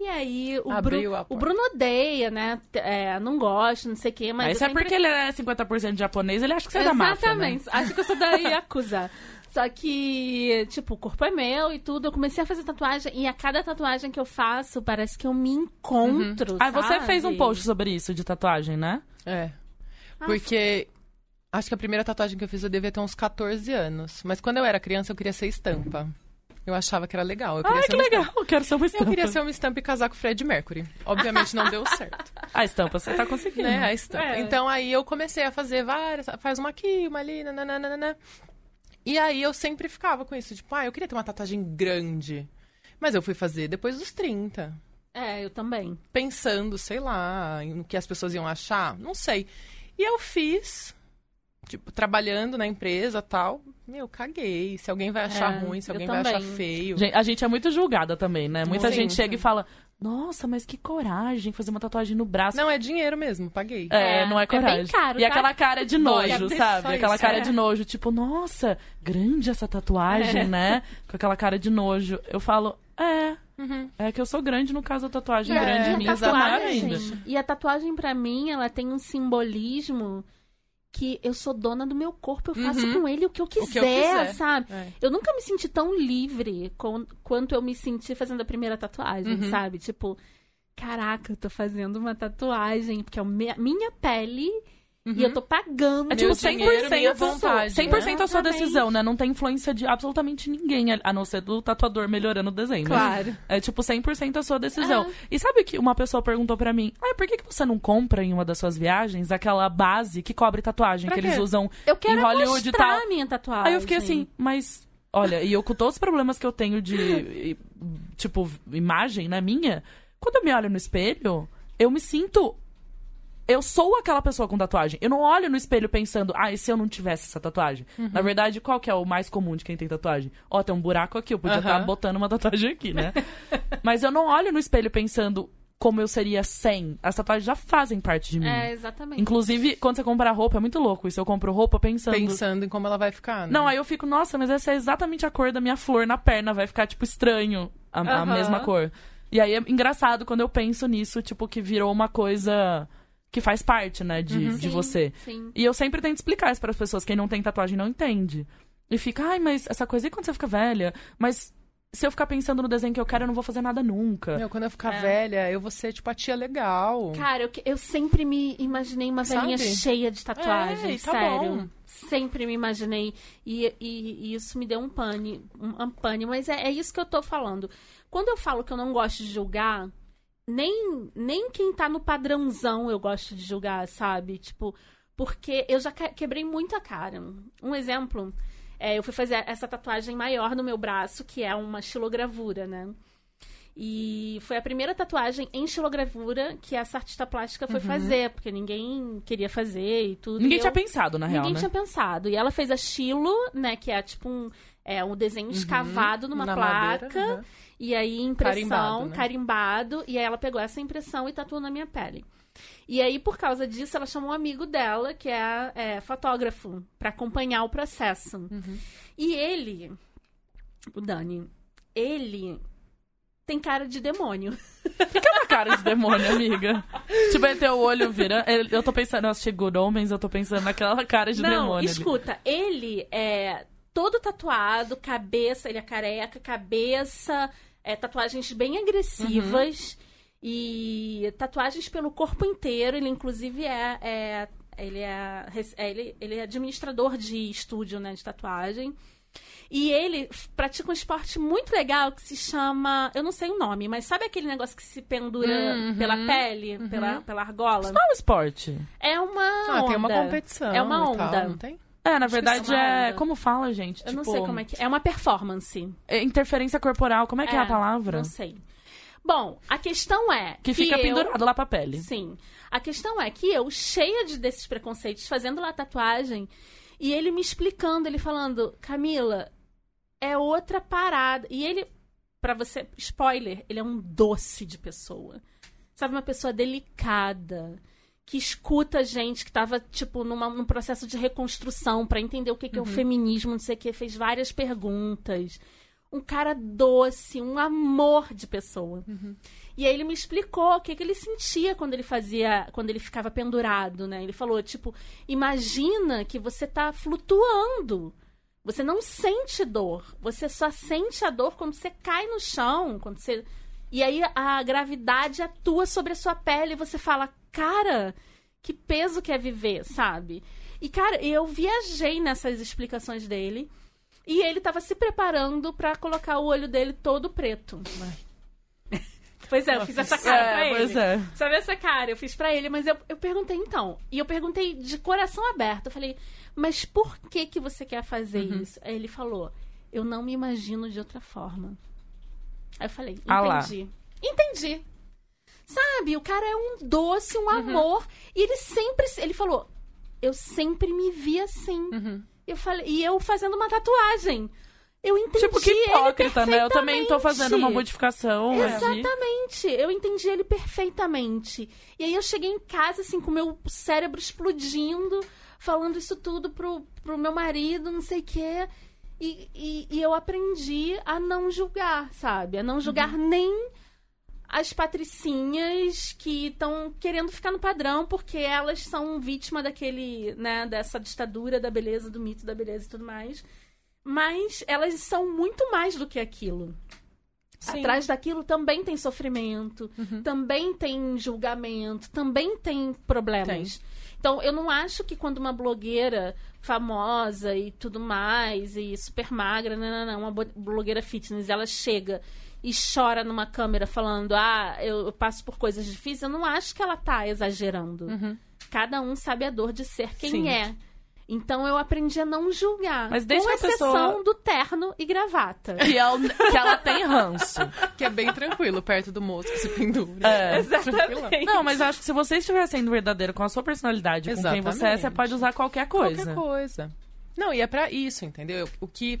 E aí, o, Abriu Bru- a o. Bruno odeia, né? É, não gosta, não sei o quê, mas. Mas é sempre- porque ele é 50% japonês, ele acha que você é da máfia, né? Exatamente. Acho que eu sou da Yakuza. Só que, tipo, o corpo é meu e tudo. Eu comecei a fazer tatuagem e a cada tatuagem que eu faço, parece que eu me encontro. Ah, você fez um post sobre isso, de tatuagem, né? É. Ah, Porque acho que a primeira tatuagem que eu fiz eu devia ter uns 14 anos. Mas quando eu era criança, eu queria ser estampa. Eu achava que era legal. Eu queria Ai, ser que uma legal. estampa. Eu quero ser uma Eu estampa. queria ser uma estampa e casar com o Fred Mercury. Obviamente não deu certo. A estampa você tá conseguindo. né? A estampa. É. Então aí eu comecei a fazer várias, faz uma aqui, uma ali, nananana. E aí eu sempre ficava com isso, tipo, ah, eu queria ter uma tatuagem grande. Mas eu fui fazer depois dos 30. É, eu também. Pensando, sei lá, no que as pessoas iam achar, não sei. E eu fiz, tipo, trabalhando na empresa tal. Meu, caguei. Se alguém vai achar É, ruim, se alguém vai achar feio. A gente é muito julgada também, né? Muita Sim, gente chega e fala, nossa, mas que coragem fazer uma tatuagem no braço. Não, é dinheiro mesmo, paguei. É, É, não é é bem coragem. caro, e tá? aquela cara de nojo, É, sabe? Aquela isso, cara é. de nojo, tipo, nossa, grande essa tatuagem, É. né? Com aquela cara de nojo. Eu falo, é. Uhum. É que eu sou grande, no caso, a tatuagem É, grande minha tatuagem, ainda. e a tatuagem pra mim, ela tem um simbolismo que eu sou dona do meu corpo, eu faço Uhum. com ele o que eu quiser, que eu quiser. sabe? É. Eu nunca me senti tão livre com- quanto eu me senti fazendo a primeira tatuagem, Uhum. sabe? Tipo, caraca, eu tô fazendo uma tatuagem, porque é a minha pele e eu tô pagando. É tipo Meu 100%, dinheiro, minha vontade, 100% a sua decisão, né? Não tem influência de absolutamente ninguém, a não ser do tatuador melhorando o desenho. né? Claro. É tipo 100% a sua decisão. É. E sabe que uma pessoa perguntou pra mim: ah, por que, que você não compra em uma das suas viagens aquela base que cobre tatuagem Pra que quê? eles usam Eu quero em Hollywood e tal? a minha tatuagem. Aí eu fiquei assim, mas. Olha, e eu com todos os problemas que eu tenho de, tipo, imagem, né, minha, quando eu me olho no espelho, eu me sinto. Eu sou aquela pessoa com tatuagem. Eu não olho no espelho pensando, ah, e se eu não tivesse essa tatuagem? Uhum. Na verdade, qual que é o mais comum de quem tem tatuagem? Ó, tem um buraco aqui, eu podia estar Aham. botando uma tatuagem aqui, né? Mas eu não olho no espelho pensando como eu seria sem. As tatuagens já fazem parte de mim. É, exatamente. Inclusive, quando você compra roupa, é muito louco isso. Eu compro roupa pensando. Pensando em como ela vai ficar, né? Não, aí eu fico, nossa, mas essa é exatamente a cor da minha flor na perna, vai ficar, tipo, estranho a, a Aham. mesma cor. E aí é engraçado quando eu penso nisso, tipo, que virou uma coisa que faz parte, né, de, de Sim, você. Sim. E eu sempre tento explicar isso para as pessoas. Quem não tem tatuagem não entende. E fica, ai, mas essa coisa, e quando você fica velha? Mas se eu ficar pensando no desenho que eu quero, eu não vou fazer nada nunca. Meu, quando eu ficar É. velha, eu vou ser, tipo, a tia legal. Cara, eu, que- eu sempre me imaginei uma velhinha cheia de tatuagens, É, tá sério. bom. Sempre me imaginei. E, e- e isso me deu um pane, um, um pane. Mas é, é isso que eu tô falando. Quando eu falo que eu não gosto de julgar, nem, nem quem tá no padrãozão eu gosto de julgar, sabe? Tipo, porque eu já que- quebrei muito a cara. Um exemplo, é, eu fui fazer essa tatuagem maior no meu braço, que é uma xilogravura, né? E foi a primeira tatuagem em xilogravura que essa artista plástica foi fazer, porque ninguém queria fazer e tudo. Ninguém e tinha eu... pensado, na real, Ninguém né? tinha pensado. E ela fez a Chilo, né? Que é tipo um, é, um desenho escavado numa Na placa. madeira, uhum. E aí, impressão, Carimbado, carimbado, né? E aí ela pegou essa impressão e tatuou na minha pele. E aí, por causa disso, ela chamou um amigo dela, que é, é, fotógrafo, pra acompanhar o processo. Uhum. E ele, o Dani, ele tem cara de demônio. É uma cara de demônio, amiga. tipo, ele tem o olho virando. Eu tô pensando, eu assisti Good Omens, eu tô pensando naquela cara de Não, demônio. ali. escuta, ele é todo tatuado, cabeça, ele é careca, cabeça, é, tatuagens bem agressivas e tatuagens pelo corpo inteiro. Ele, inclusive, é. é- ele, é, é, ele, ele é administrador de estúdio, né, de tatuagem. E ele pratica um esporte muito legal que se chama. Eu não sei o nome, mas sabe aquele negócio que se pendura Uhum. pela pele, pela, pela argola? Qual é o esporte? É uma. Ah, onda. tem uma competição. É uma e tal, onda. não tem? É, na que verdade é é. Como fala, gente? Eu não Tipo, sei como é que. É uma performance. é Interferência corporal, como é que é, a palavra? Não sei. Bom, a questão é. Que fica eu- pendurado lá pra pele. Sim. A questão é que eu, cheia de, desses preconceitos, fazendo lá tatuagem, e ele me explicando, ele falando, Camila, é outra parada. E ele, pra você, spoiler, ele é um doce de pessoa. Sabe, uma pessoa delicada, que escuta gente que tava, tipo, numa, num processo de reconstrução pra entender o que, que é o feminismo, não sei o que, fez várias perguntas. Um cara doce, um amor de pessoa. E aí ele me explicou o que, que ele sentia quando ele fazia, quando ele ficava pendurado, né? Ele falou, tipo, imagina que você tá flutuando. Você não sente dor. Você só sente a dor quando você cai no chão, quando você e aí a gravidade atua sobre a sua pele e você fala, cara, que peso que é viver, sabe? E cara, eu viajei nessas explicações dele. E ele tava se preparando pra colocar o olho dele todo preto. Pois é, eu fiz essa cara pra É, ele. pois é. Sabe essa cara? Eu fiz pra ele, mas eu, eu perguntei então. E eu perguntei de coração aberto. Eu falei, mas por que que você quer fazer Uhum. isso? Aí ele falou, eu não me imagino de outra forma. Aí eu falei, Ah entendi. Entendi. Sabe, o cara é um doce, Uhum. um amor. E ele sempre. Ele falou, eu sempre me vi assim. Uhum. Eu falei, e eu fazendo uma tatuagem. Eu entendi Tipo, que ele hipócrita, né? Eu também tô fazendo uma modificação aqui. Exatamente. Eu entendi ele perfeitamente. E aí eu cheguei em casa, assim, com o meu cérebro explodindo, falando isso tudo pro, pro meu marido, não sei o quê. E, e, e eu aprendi a não julgar, sabe? A não julgar nem as patricinhas que estão querendo ficar no padrão porque elas são vítima daquele, né, dessa ditadura da beleza, do mito da beleza e tudo mais. Mas elas são muito mais do que aquilo. Sim. Atrás daquilo também tem sofrimento, Uhum. também tem julgamento, também tem problemas. Então, eu não acho que quando uma blogueira famosa e tudo mais, e super magra, não, não, não, uma blogueira fitness, ela chega e chora numa câmera falando, ah, eu, passo por coisas difíceis, eu não acho que ela tá exagerando. Cada um sabe a dor de ser quem Sim. é. Então eu aprendi a não julgar. Mas desde com que a exceção pessoa- do terno e gravata. Que, ela, que ela tem ranço. Que é bem tranquilo, perto do moço que se pendura. É. Exatamente. Não, mas acho que se você estiver sendo verdadeiro com a sua personalidade, com quem você é, você Exatamente. pode usar qualquer coisa. Qualquer coisa. Não, e é pra isso, entendeu? O que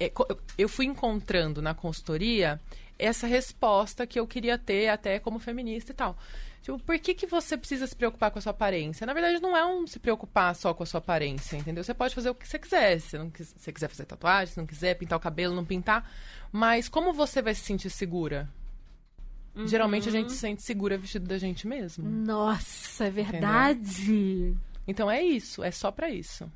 é, eu fui encontrando na consultoria essa resposta que eu queria ter até como feminista e tal. Tipo, por que, que você precisa se preocupar com a sua aparência? Na verdade, não é um se preocupar só com a sua aparência, entendeu? Você pode fazer o que você quiser. Se não quis- você quiser fazer tatuagem, se não quiser pintar o cabelo, não pintar. Mas como você vai se sentir segura? Geralmente a gente se sente segura vestido da gente mesmo. Nossa, é verdade. Então é isso, é só pra isso.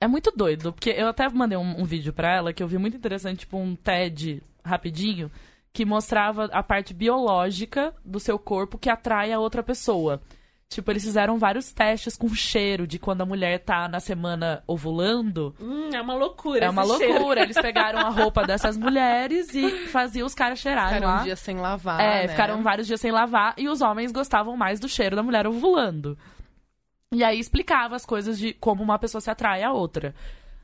É muito doido, porque eu até mandei um, um vídeo pra ela que eu vi muito interessante, tipo um TED rapidinho, que mostrava a parte biológica do seu corpo que atrai a outra pessoa. Tipo, eles fizeram vários testes com cheiro de quando a mulher tá na semana ovulando. Hum, é uma loucura. É uma esse cheiro. loucura. Eles pegaram a roupa dessas mulheres e faziam os caras cheirarem Ficaram lá. um dia sem lavar. É, né? ficaram vários dias sem lavar e os homens gostavam mais do cheiro da mulher ovulando. E aí explicava as coisas de como uma pessoa se atrai à outra.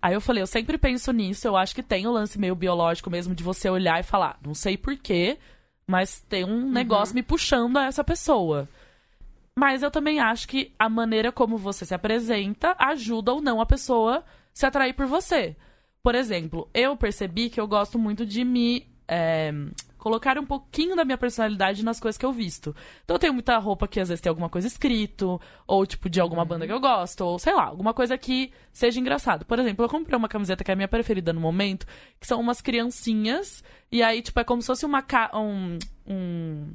Aí eu falei, eu sempre penso nisso, eu acho que tem o lance meio biológico mesmo de você olhar e falar, não sei porquê, mas tem um negócio me puxando a essa pessoa. Mas eu também acho que a maneira como você se apresenta ajuda ou não a pessoa se atrair por você. Por exemplo, eu percebi que eu gosto muito de me é, colocar um pouquinho da minha personalidade nas coisas que eu visto. Então eu tenho muita roupa que às vezes tem alguma coisa escrito, ou tipo de alguma banda que eu gosto, ou sei lá, alguma coisa que seja engraçado. Por exemplo, eu comprei uma camiseta que é a minha preferida no momento, que são umas criancinhas, e aí tipo é como se fosse uma ca um, um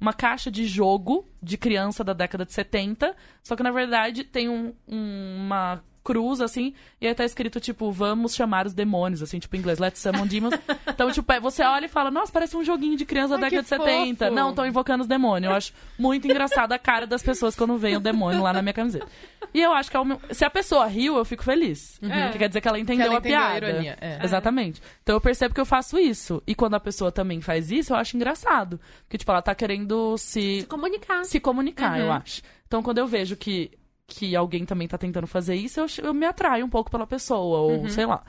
uma caixa de jogo de criança da década de 70, só que na verdade tem um- um- uma cruz, assim, e aí tá escrito, tipo, vamos chamar os demônios, assim, tipo, em inglês, let's summon demons. então, tipo, é, você olha e fala, nossa, parece um joguinho de criança da Ai, década que de 70. fofo. Não, estão invocando os demônios. Eu acho muito engraçada a cara das pessoas quando vem o demônio lá na minha camiseta. E eu acho que é o meu... se a pessoa riu, eu fico feliz. É. Porque quer dizer que ela entendeu ela a entendeu a piada. ironia, é. Exatamente. Então eu percebo que eu faço isso. E quando a pessoa também faz isso, eu acho engraçado. Porque, tipo, ela tá querendo se Se comunicar. se comunicar, Uhum. eu acho. Então, quando eu vejo que, que alguém também tá tentando fazer isso, eu, eu me atraio um pouco pela pessoa, ou Uhum. sei lá.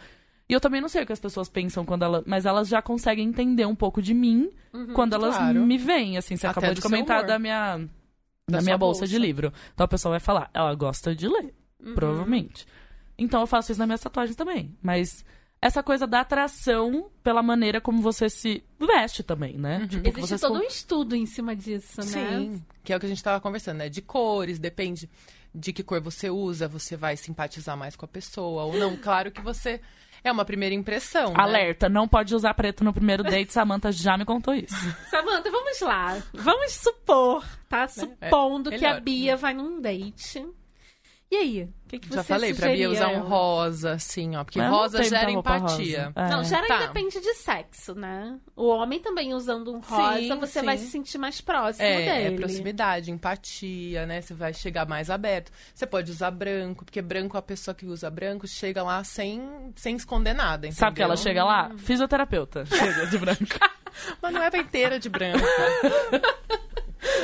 E eu também não sei o que as pessoas pensam quando elas. Mas elas já conseguem entender um pouco de mim quando elas claro. me veem. Assim, você Até acabou de comentar da minha. Da, Da minha bolsa, bolsa. de livro. Então a pessoa vai falar, ela gosta de ler, Uhum. provavelmente. Então eu faço isso nas minhas tatuagens também. Mas essa coisa da atração pela maneira como você se veste também, né? Tipo, que Existe você se todo um estudo em cima disso, né? Sim, que é o que a gente tava conversando, né? De cores, depende de que cor você usa, você vai simpatizar mais com a pessoa ou não. Claro que você é uma primeira impressão, né? Alerta, não pode usar preto no primeiro date, Samantha já me contou isso. Samanta, vamos lá. Vamos supor, tá? Supondo que a. Bia vai num date. E aí? O que, que você Já falei pra Bia sugeria usar a um rosa, assim, ó. Porque Mas rosa gera empatia. rosa. É. Não, gera Tá. depende de sexo, né? O homem também usando um rosa, Sim, você sim. vai se sentir mais próximo É, é dele. proximidade, empatia, né? Você vai chegar mais aberto. Você pode usar branco, porque branco, a pessoa que usa branco chega lá sem, sem esconder nada, entendeu? Sabe que ela chega lá? Fisioterapeuta. Chega de branco. Mas não é inteira de branco.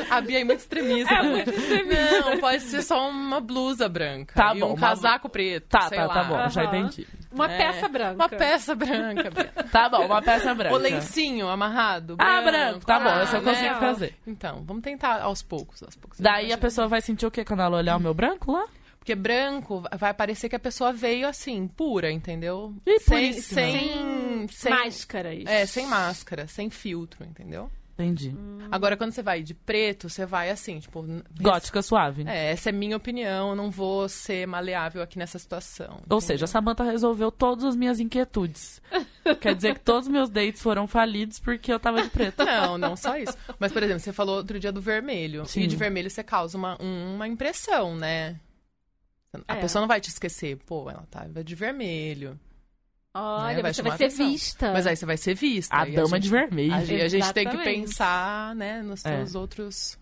A Bia é muito extremista. Não, pode ser só uma blusa branca. Tá e bom, um uma- casaco preto. Tá, sei tá, lá. tá bom, já Aham. entendi. Uma É, peça branca. Uma peça branca. Bia. Tá bom, uma peça branca. O lencinho amarrado. Ah, branco, tá bom, isso eu né? consigo fazer. Então, vamos tentar aos poucos, aos poucos. Daí a pessoa vai sentir o quê quando ela olhar o meu branco lá? Porque branco vai parecer que a pessoa veio assim, pura, entendeu? Ih, sem, puríssima. sem, sem, Máscaras. é, sem máscara, sem filtro, entendeu? Entendi. Agora, quando você vai de preto, você vai assim, tipo. Gótica suave. É, essa é minha opinião, eu não vou ser maleável aqui nessa situação. Ou entendeu? seja, a Samantha resolveu todas as minhas inquietudes. Quer dizer que todos os meus dates foram falidos porque eu tava de preto. Não, não só isso. Mas, por exemplo, você falou outro dia do vermelho. Sim. E de vermelho você causa uma, uma impressão, né? A É. pessoa não vai te esquecer. Pô, ela tá de vermelho. Olha, né? Vai você vai ser atenção. vista. Mas aí você vai ser vista. A dama gente- de vermelho. A, gente- a gente tem que pensar, né, nos É. seus outros.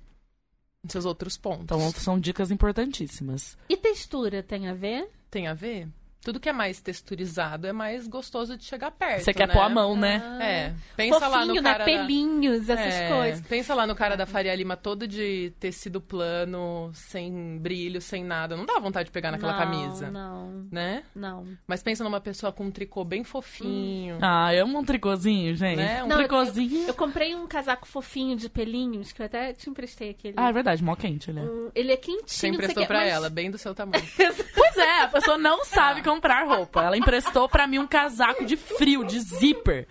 Nos seus outros pontos. Então são dicas importantíssimas. E textura tem a ver? Tem a ver? Tudo que é mais texturizado é mais gostoso de chegar perto. Você quer né? pôr a mão, né? É. Pensa lá no Fofinho, né? cara. da- Pelinhos, essas É, coisas. Pensa lá no cara da Faria Lima todo de tecido plano, sem brilho, sem nada. Não dá vontade de pegar naquela não, camisa, Não, né? não. Mas pensa numa pessoa com um tricô bem fofinho, Ah, amo um tricôzinho, gente. né? Um Não, eu- tricôzinho. Eu comprei um casaco fofinho de pelinhos, que eu até te emprestei aquele. Ah, é verdade, mó quente, ele é. Um- ele é quentinho, Você emprestou pra mas- ela, bem do seu tamanho. Pois é, a pessoa não sabe comprar roupa. Ela emprestou pra mim um casaco de frio, de zíper.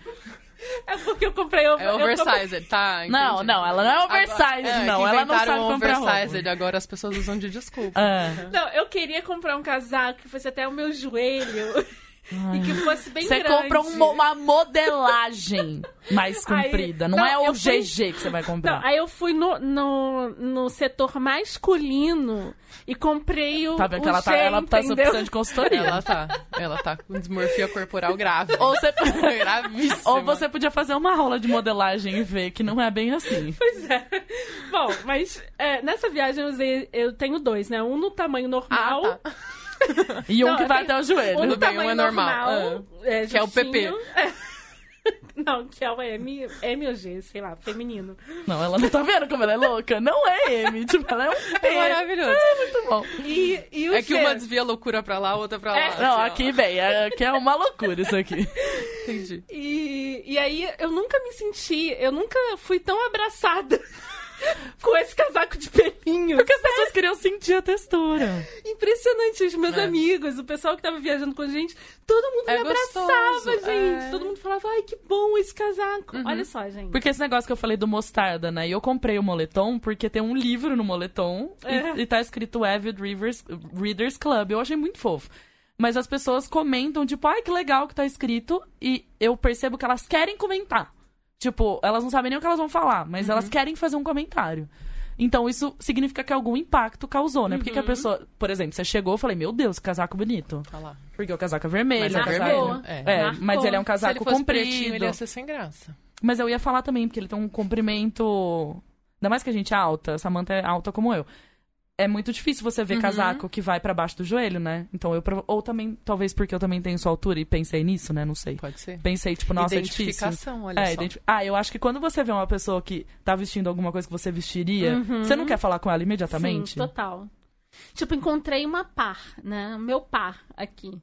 É porque eu comprei... Eu, É eu comprei- oversized, tá? Não, entendi. não, ela não é oversized, Agora- é, não. que Ela não sabe comprar oversized, roupa. agora as pessoas usam de desculpa. Ah, Não, eu queria comprar um casaco que fosse até o meu joelho e que fosse bem Você grande. compra um uma modelagem mais Aí- comprida. Não, não, é o fui- GG que você vai Não, comprar. aí eu fui no, no, no setor masculino e comprei o Tá vendo o que ela tá, ela tá precisando de consultoria. Ela tá, ela tá com dismorfia corporal grave. Ou você, Gravíssima. ou você podia fazer uma aula de modelagem e ver que não é bem assim. Pois é. Bom, mas é, nessa viagem eu usei. Eu tenho dois, né? Um no tamanho normal. Ah, tá. E um Não, que vai até o joelho. Um Tudo bem, um é normal. normal. é, Que é o PP. É. Não, que é o M, M ou G, sei lá, feminino. Não, ela não tá vendo como ela é louca. Não é M, tipo, ela é um P. É maravilhoso. Muito bom. E, e o É que G? uma desvia loucura pra lá, a outra pra lá. É. Não, aqui, bem, aqui é uma loucura isso aqui. Entendi. E, e aí eu nunca me senti, eu nunca fui tão abraçada com esse casaco de pelinhos. Porque as pessoas queriam sentir a textura. Impressionante, os meus É. amigos, o pessoal que tava viajando com a gente, todo mundo É me abraçava, gostoso, gente. é. Uhum. Todo mundo falava, ai, que bom esse casaco. Olha só, gente. Porque esse negócio que eu falei do mostarda, né? E eu comprei o moletom porque tem um livro no moletom É. e, e tá escrito Avid Rivers, Readers Club. Eu achei muito fofo. Mas as pessoas comentam, tipo, ai, que legal que tá escrito. E eu percebo que elas querem comentar. Tipo, elas não sabem nem o que elas vão falar, mas elas querem fazer um comentário. Então isso significa que algum impacto causou, né? Porque que a Uhum. pessoa, por exemplo, você chegou, eu falei, meu Deus, que casaco bonito. Tá lá. Porque o casaco é vermelho, Mas é é vermelho. É. É, Marcou. mas ele é um Se casaco ele fosse comprido. pretinho, ele ia ser sem graça. Mas eu ia falar também, porque ele tem um comprimento. Ainda mais que a gente é alta, Samantha é alta como eu. É muito difícil você ver Uhum. casaco que vai pra baixo do joelho, né? Então eu. Ou também, talvez porque eu também tenho sua altura e pensei nisso, né? Não sei. Pode ser. Pensei, tipo, nossa, é difícil. Identificação, olha É, só. Ah, eu acho que quando você vê uma pessoa que tá vestindo alguma coisa que você vestiria, Uhum. você não quer falar com ela imediatamente? Sim, total. Tipo, encontrei uma par, né? Meu par aqui.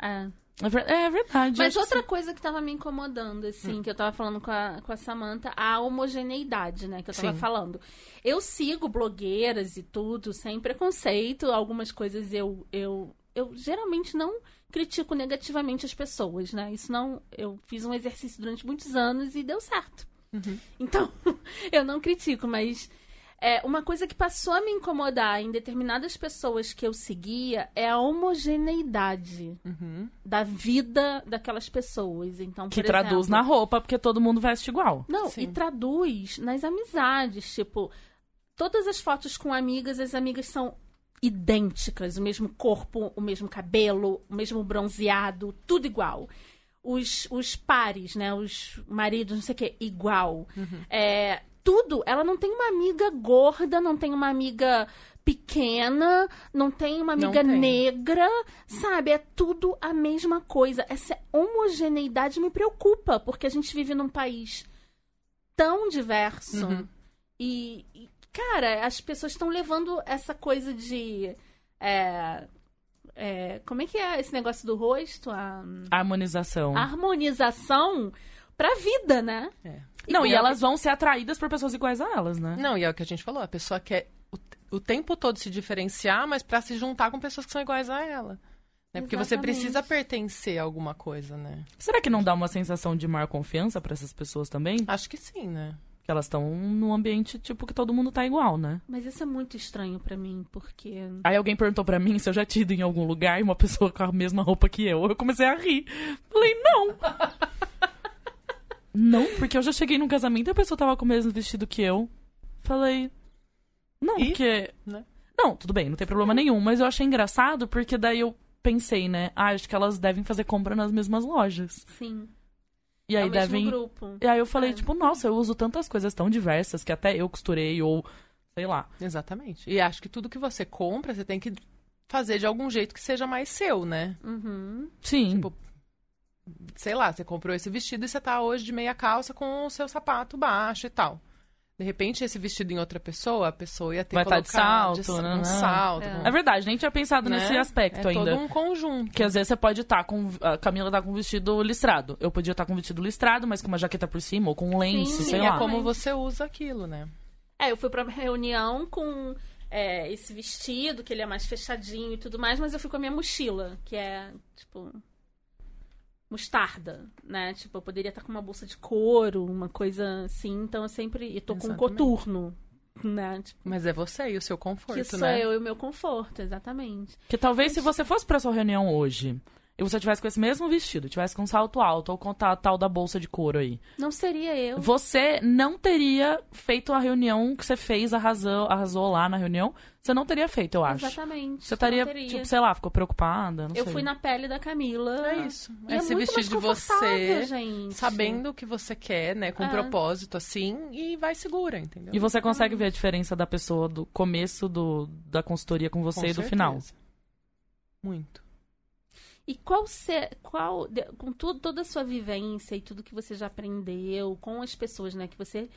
É. É É verdade. Mas outra coisa que tava me incomodando, assim, que eu tava falando com a, com a Samantha, a homogeneidade, né? Que eu tava Sim. falando. Eu sigo blogueiras e tudo, sem preconceito. Algumas coisas eu, eu, eu geralmente não critico negativamente as pessoas, né? Isso não. Eu fiz um exercício durante muitos anos e deu certo. Uhum. Então, eu não critico, mas é, uma coisa que passou a me incomodar em determinadas pessoas que eu seguia é a homogeneidade Uhum. da vida daquelas pessoas. Então, Que traduz na roupa, porque todo mundo veste igual. Não, Sim. e traduz nas amizades. Tipo, todas as fotos com amigas, as amigas são idênticas. O mesmo corpo, o mesmo cabelo, o mesmo bronzeado, tudo igual. Os, os pares, né? Os maridos, não sei o quê, igual. É, tudo. Ela não tem uma amiga gorda, não tem uma amiga pequena, não tem uma amiga tem. negra, sabe? É tudo a mesma coisa. Essa homogeneidade me preocupa, porque a gente vive num país tão diverso. Uhum. E, e, cara, as pessoas estão levando essa coisa de. é, é, como é que é esse negócio do rosto? A, Harmonização. a harmonização pra vida, né? É. Não, e é o elas vão ser atraídas por pessoas iguais a elas, né? Não, e é o que a gente falou. A pessoa quer o, o tempo todo se diferenciar, mas pra se juntar com pessoas que são iguais a ela. Né? Porque você precisa pertencer a alguma coisa, né? Será que não dá uma sensação de maior confiança pra essas pessoas também? Acho que sim, né? Que elas estão num ambiente, tipo, que todo mundo tá igual, né? Mas isso é muito estranho pra mim, porque. Aí alguém perguntou pra mim se eu já tinha ido em algum lugar e uma pessoa com a mesma roupa que eu. Eu comecei a rir. Falei, não. Não, porque eu já cheguei num casamento e a pessoa tava com o mesmo vestido que eu. Falei, não, E? porque... Né? Não, tudo bem, não tem problema nenhum. Mas eu achei engraçado porque daí eu pensei, né? Ah, acho que elas devem fazer compra nas mesmas lojas. Sim. E é aí o mesmo devem... grupo. E aí eu falei, É. tipo, nossa, eu uso tantas coisas tão diversas que até eu costurei ou... Sei lá. Exatamente. E acho que tudo que você compra, você tem que fazer de algum jeito que seja mais seu, né? Uhum. Sim. Tipo, sei lá, você comprou esse vestido e você tá hoje de meia calça com o seu sapato baixo e tal. De repente, esse vestido em outra pessoa, a pessoa ia ter Vai que tá de colocar salto, sa- né, um né? salto. É. É verdade, nem tinha pensado né? nesse aspecto é ainda. todo um conjunto. Que às vezes você pode estar com. A Camila tá com vestido listrado. Eu podia estar com vestido listrado, mas com uma jaqueta por cima ou com um lenço, Sim, sei Sim, lá. é como você usa aquilo, né? É, eu fui pra reunião com é, esse vestido, que ele é mais fechadinho e tudo mais, mas eu fui com a minha mochila, que é, tipo. Mostarda, né? Tipo, eu poderia estar com uma bolsa de couro, uma coisa assim. Então eu sempre. E tô com um coturno, né? Tipo, Mas é você e o seu conforto, que sou né? eu e o meu conforto, exatamente. Que talvez se você fosse pra sua reunião hoje e você tivesse com esse mesmo vestido, tivesse com um salto alto ou com a tal da bolsa de couro aí, Não seria eu. você não teria feito a reunião que você fez, arrasou, arrasou lá na reunião. Você não teria feito, eu acho. Exatamente. Você estaria, não teria. tipo, sei lá, ficou preocupada, não eu sei. fui na pele da Camila. É isso. E É é se vestir de você, gente. sabendo o que você quer, né? Com É. propósito, assim, e vai segura, entendeu? E você consegue ver a diferença da pessoa do começo do, da consultoria com você Com e do certeza. final. Muito. E qual ser, qual com tudo, toda a sua vivência e tudo que você já aprendeu com as pessoas, né, que você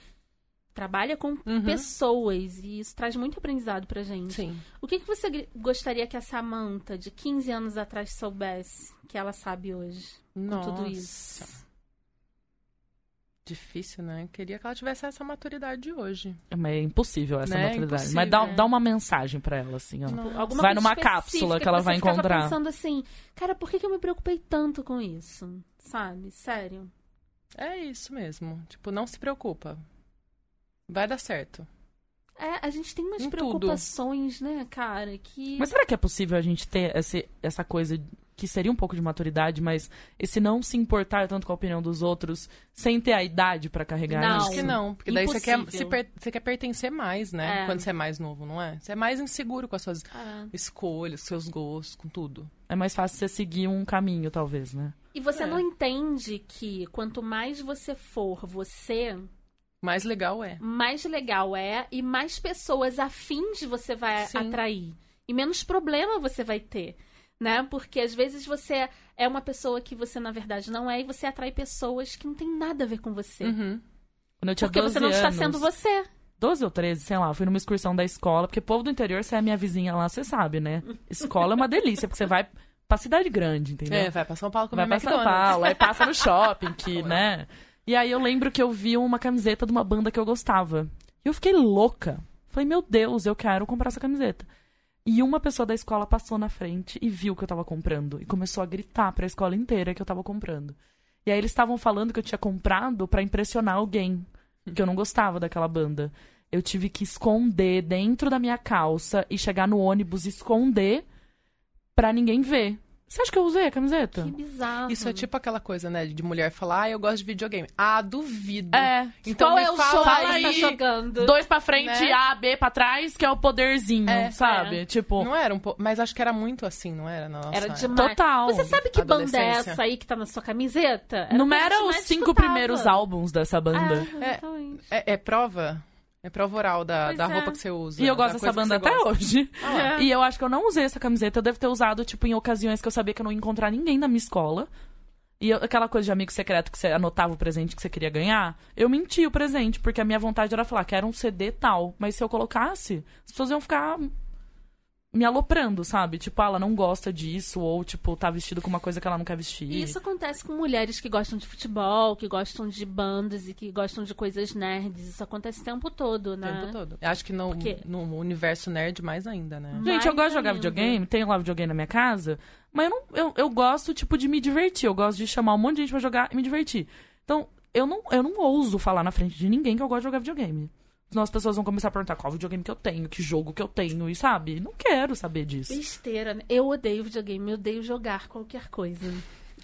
trabalha com Uhum. pessoas e isso traz muito aprendizado pra gente. Sim. O que, que você gostaria que a Samantha de 15 anos atrás soubesse que ela sabe hoje? Nossa. tudo isso. Difícil, né? Queria que ela tivesse essa maturidade de hoje. Mas é impossível essa Né? maturidade. Impossível, Mas dá, né? dá uma mensagem pra ela, assim, ó. Não. Alguma Vai numa cápsula que ela você vai encontrar. pensando assim, cara, por que, que eu me preocupei tanto com isso? Sabe? Sério. É isso mesmo. Tipo, não se preocupa. Vai dar certo. É, a gente tem umas Em tudo. preocupações, né, cara, que... Mas será que é possível a gente ter esse, essa coisa que seria um pouco de maturidade, mas esse não se importar tanto com a opinião dos outros sem ter a idade pra carregar Não. isso. Acho que não, porque daí você quer, per- você quer pertencer mais, né? É. Quando você é mais novo, não é? Você é mais inseguro com as suas Ah. escolhas, seus gostos, com tudo. É mais fácil você seguir um caminho, talvez, né? E você É. não entende que quanto mais você for você, Mais legal é. mais legal é e mais pessoas afins você vai Sim. atrair. E menos problema você vai ter. Né? Porque às vezes você é uma pessoa que você, na verdade, não é, e você atrai pessoas que não tem nada a ver com você. Uhum. Quando eu tinha Porque 12 você não anos, está sendo você. 12 ou 13, sei lá, eu fui numa excursão da escola, porque povo do interior, você é minha vizinha lá, você sabe, né? Escola é uma delícia, porque você vai pra cidade grande, entendeu? É, vai pra São Paulo comer vai pra São McDonald's. Paulo, aí passa no shopping, que, né? E aí eu lembro que eu vi uma camiseta de uma banda que eu gostava. E eu fiquei louca. Falei, meu Deus, eu quero comprar essa camiseta. E uma pessoa da escola passou na frente e viu que eu tava comprando. E começou a gritar pra escola inteira que eu tava comprando. E aí eles estavam falando que eu tinha comprado pra impressionar alguém. Que eu não gostava daquela banda. Eu tive que esconder dentro da minha calça e chegar no ônibus e esconder pra ninguém ver. Você acha que eu usei a camiseta? Que bizarro. Isso é tipo aquela coisa, né? De mulher falar, ah, eu gosto de videogame. Ah, duvido. É. Então Qual me é o fala aí. tá jogando? Dois pra frente, Né? A, B pra trás, que é o poderzinho, É, sabe? é. Tipo, Não era um pouco. Mas acho que era muito assim, não era? Na nossa Era demais. total. Você sabe que banda é essa aí que tá na sua camiseta? Era Não o que a gente era os cinco escutava. primeiros álbuns dessa banda. Ah, exatamente. É, é prova? É prova oral da, Pois da é. roupa que você usa. E eu gosto dessa banda até gosta. hoje. Ah. É. E eu acho que eu não usei essa camiseta. Eu devo ter usado, tipo, em ocasiões que eu sabia que eu não ia encontrar ninguém da minha escola. E eu- aquela coisa de amigo secreto que você anotava o presente que você queria ganhar, eu menti o presente, porque a minha vontade era falar que era um CD tal. Mas se eu colocasse, as pessoas iam ficar me aloprando, sabe? Tipo, ah, ela não gosta disso, ou, tipo, tá vestido com uma coisa que ela não quer vestir. E isso acontece com mulheres que gostam de futebol, que gostam de bandas e que gostam de coisas nerds. Isso acontece o tempo todo, O né? tempo todo. Eu acho que no, Porque- no universo nerd mais ainda, né? Gente, eu gosto de jogar ainda. videogame, tenho lá videogame na minha casa, mas eu, não, eu, eu gosto, tipo, de me divertir. Eu gosto de chamar um monte de gente pra jogar e me divertir. Então, eu não, eu não ouso falar na frente de ninguém que eu gosto de jogar videogame. Senão as pessoas vão começar a perguntar qual videogame que eu tenho, que jogo que eu tenho, e sabe? Não quero saber disso. Besteira, né? Eu odeio videogame, eu odeio jogar qualquer coisa.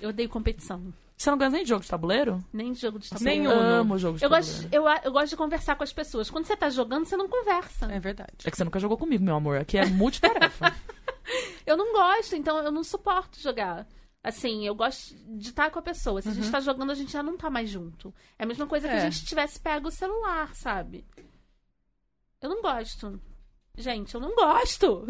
Eu odeio competição. Você não gosta nem de jogo de tabuleiro? Nem de jogo de tabuleiro. Nenhum. Eu amo jogo de Eu tabuleiro. gosto, eu, eu gosto de conversar com as pessoas. Quando você tá jogando, você não conversa. É verdade. É que você nunca jogou comigo, meu amor. Aqui é multitarefa. Eu não gosto, então eu não suporto jogar. Assim, eu gosto de estar com a pessoa. Se a gente tá jogando, a gente já não tá mais junto. É a mesma coisa que É. a gente tivesse pego o celular, sabe? Eu não gosto. Gente, eu não gosto.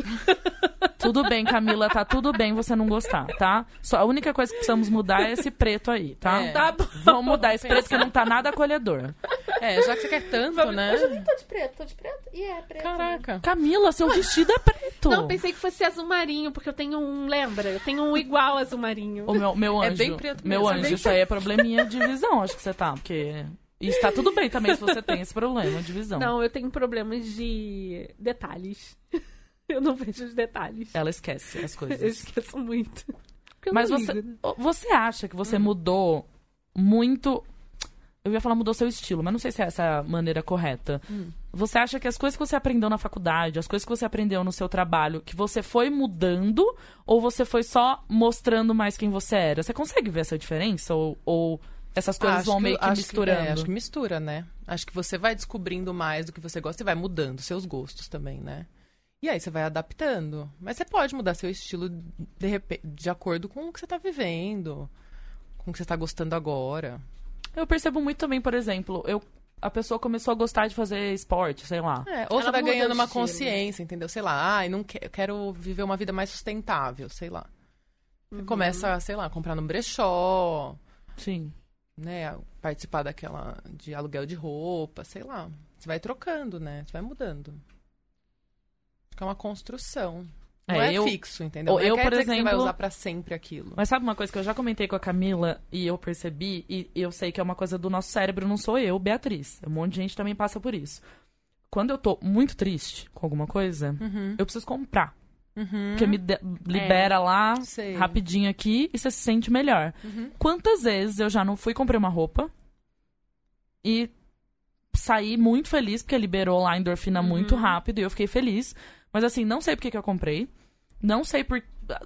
tudo bem, Camila, tá tudo bem você não gostar, tá? Só a única coisa que precisamos mudar é esse preto aí, tá? É. Tá bom. Vamos mudar esse preto que não tá nada acolhedor. É, já que você quer tanto, né? Hoje eu nem tô de preto, tô de preto. E é preto. Caraca. Camila, seu vestido é preto. Não, pensei que fosse azul marinho, porque eu tenho um, lembra? Eu tenho um igual azul marinho. O meu, meu É anjo. bem preto meu mesmo, é anjo, bem isso aí é probleminha de visão, acho que você tá, porque. E está tudo bem também se você tem esse problema de visão. Não, eu tenho problemas de detalhes. Eu não vejo os detalhes. Ela esquece as Eu coisas. esqueço muito. Eu Mas você, ligo, você acha que você mudou muito. Eu ia falar mudou seu estilo, mas não sei se é essa a maneira correta. Você acha que as coisas que você aprendeu na faculdade, as coisas que você aprendeu no seu trabalho, que você foi mudando ou você foi só mostrando mais quem você era? Você consegue ver essa diferença? Ou, ou essas coisas Acho vão meio que acho misturando? é, acho que mistura, né? Acho que você vai descobrindo mais do que você gosta e vai mudando seus gostos também, né? E aí você vai adaptando. Mas você pode mudar seu estilo de, de acordo com o que você tá vivendo, com o que você tá gostando agora. Eu percebo muito também, por exemplo, eu, a pessoa começou a gostar de fazer esporte, sei lá. É, ou Ela você vai muda ganhando uma estilo. consciência, entendeu? Sei lá, ai, não que- eu quero viver uma vida mais sustentável, sei lá. Você Uhum. começa, sei lá, comprar no brechó, Sim. Né? Participar daquela de aluguel de roupa, sei lá. Você vai trocando, né? Você vai mudando. Acho que é uma construção. Não É, é, eu- fixo, entendeu? ou Não eu, quer por dizer que você vai exemplo- usar pra sempre aquilo. Mas sabe uma coisa que eu já comentei com a Camila e eu percebi, e eu sei que é uma coisa do nosso cérebro, não sou eu, Beatriz. Um monte de gente também passa por isso. Quando eu tô muito triste com alguma coisa, Uhum. eu preciso comprar. Uhum. Porque me de- libera lá Sei. rapidinho aqui e você se sente melhor. Uhum. Quantas vezes eu já não fui comprei uma roupa e saí muito feliz, porque liberou lá a endorfina muito rápido e eu fiquei feliz. Mas assim, não sei por que, eu comprei. Não sei por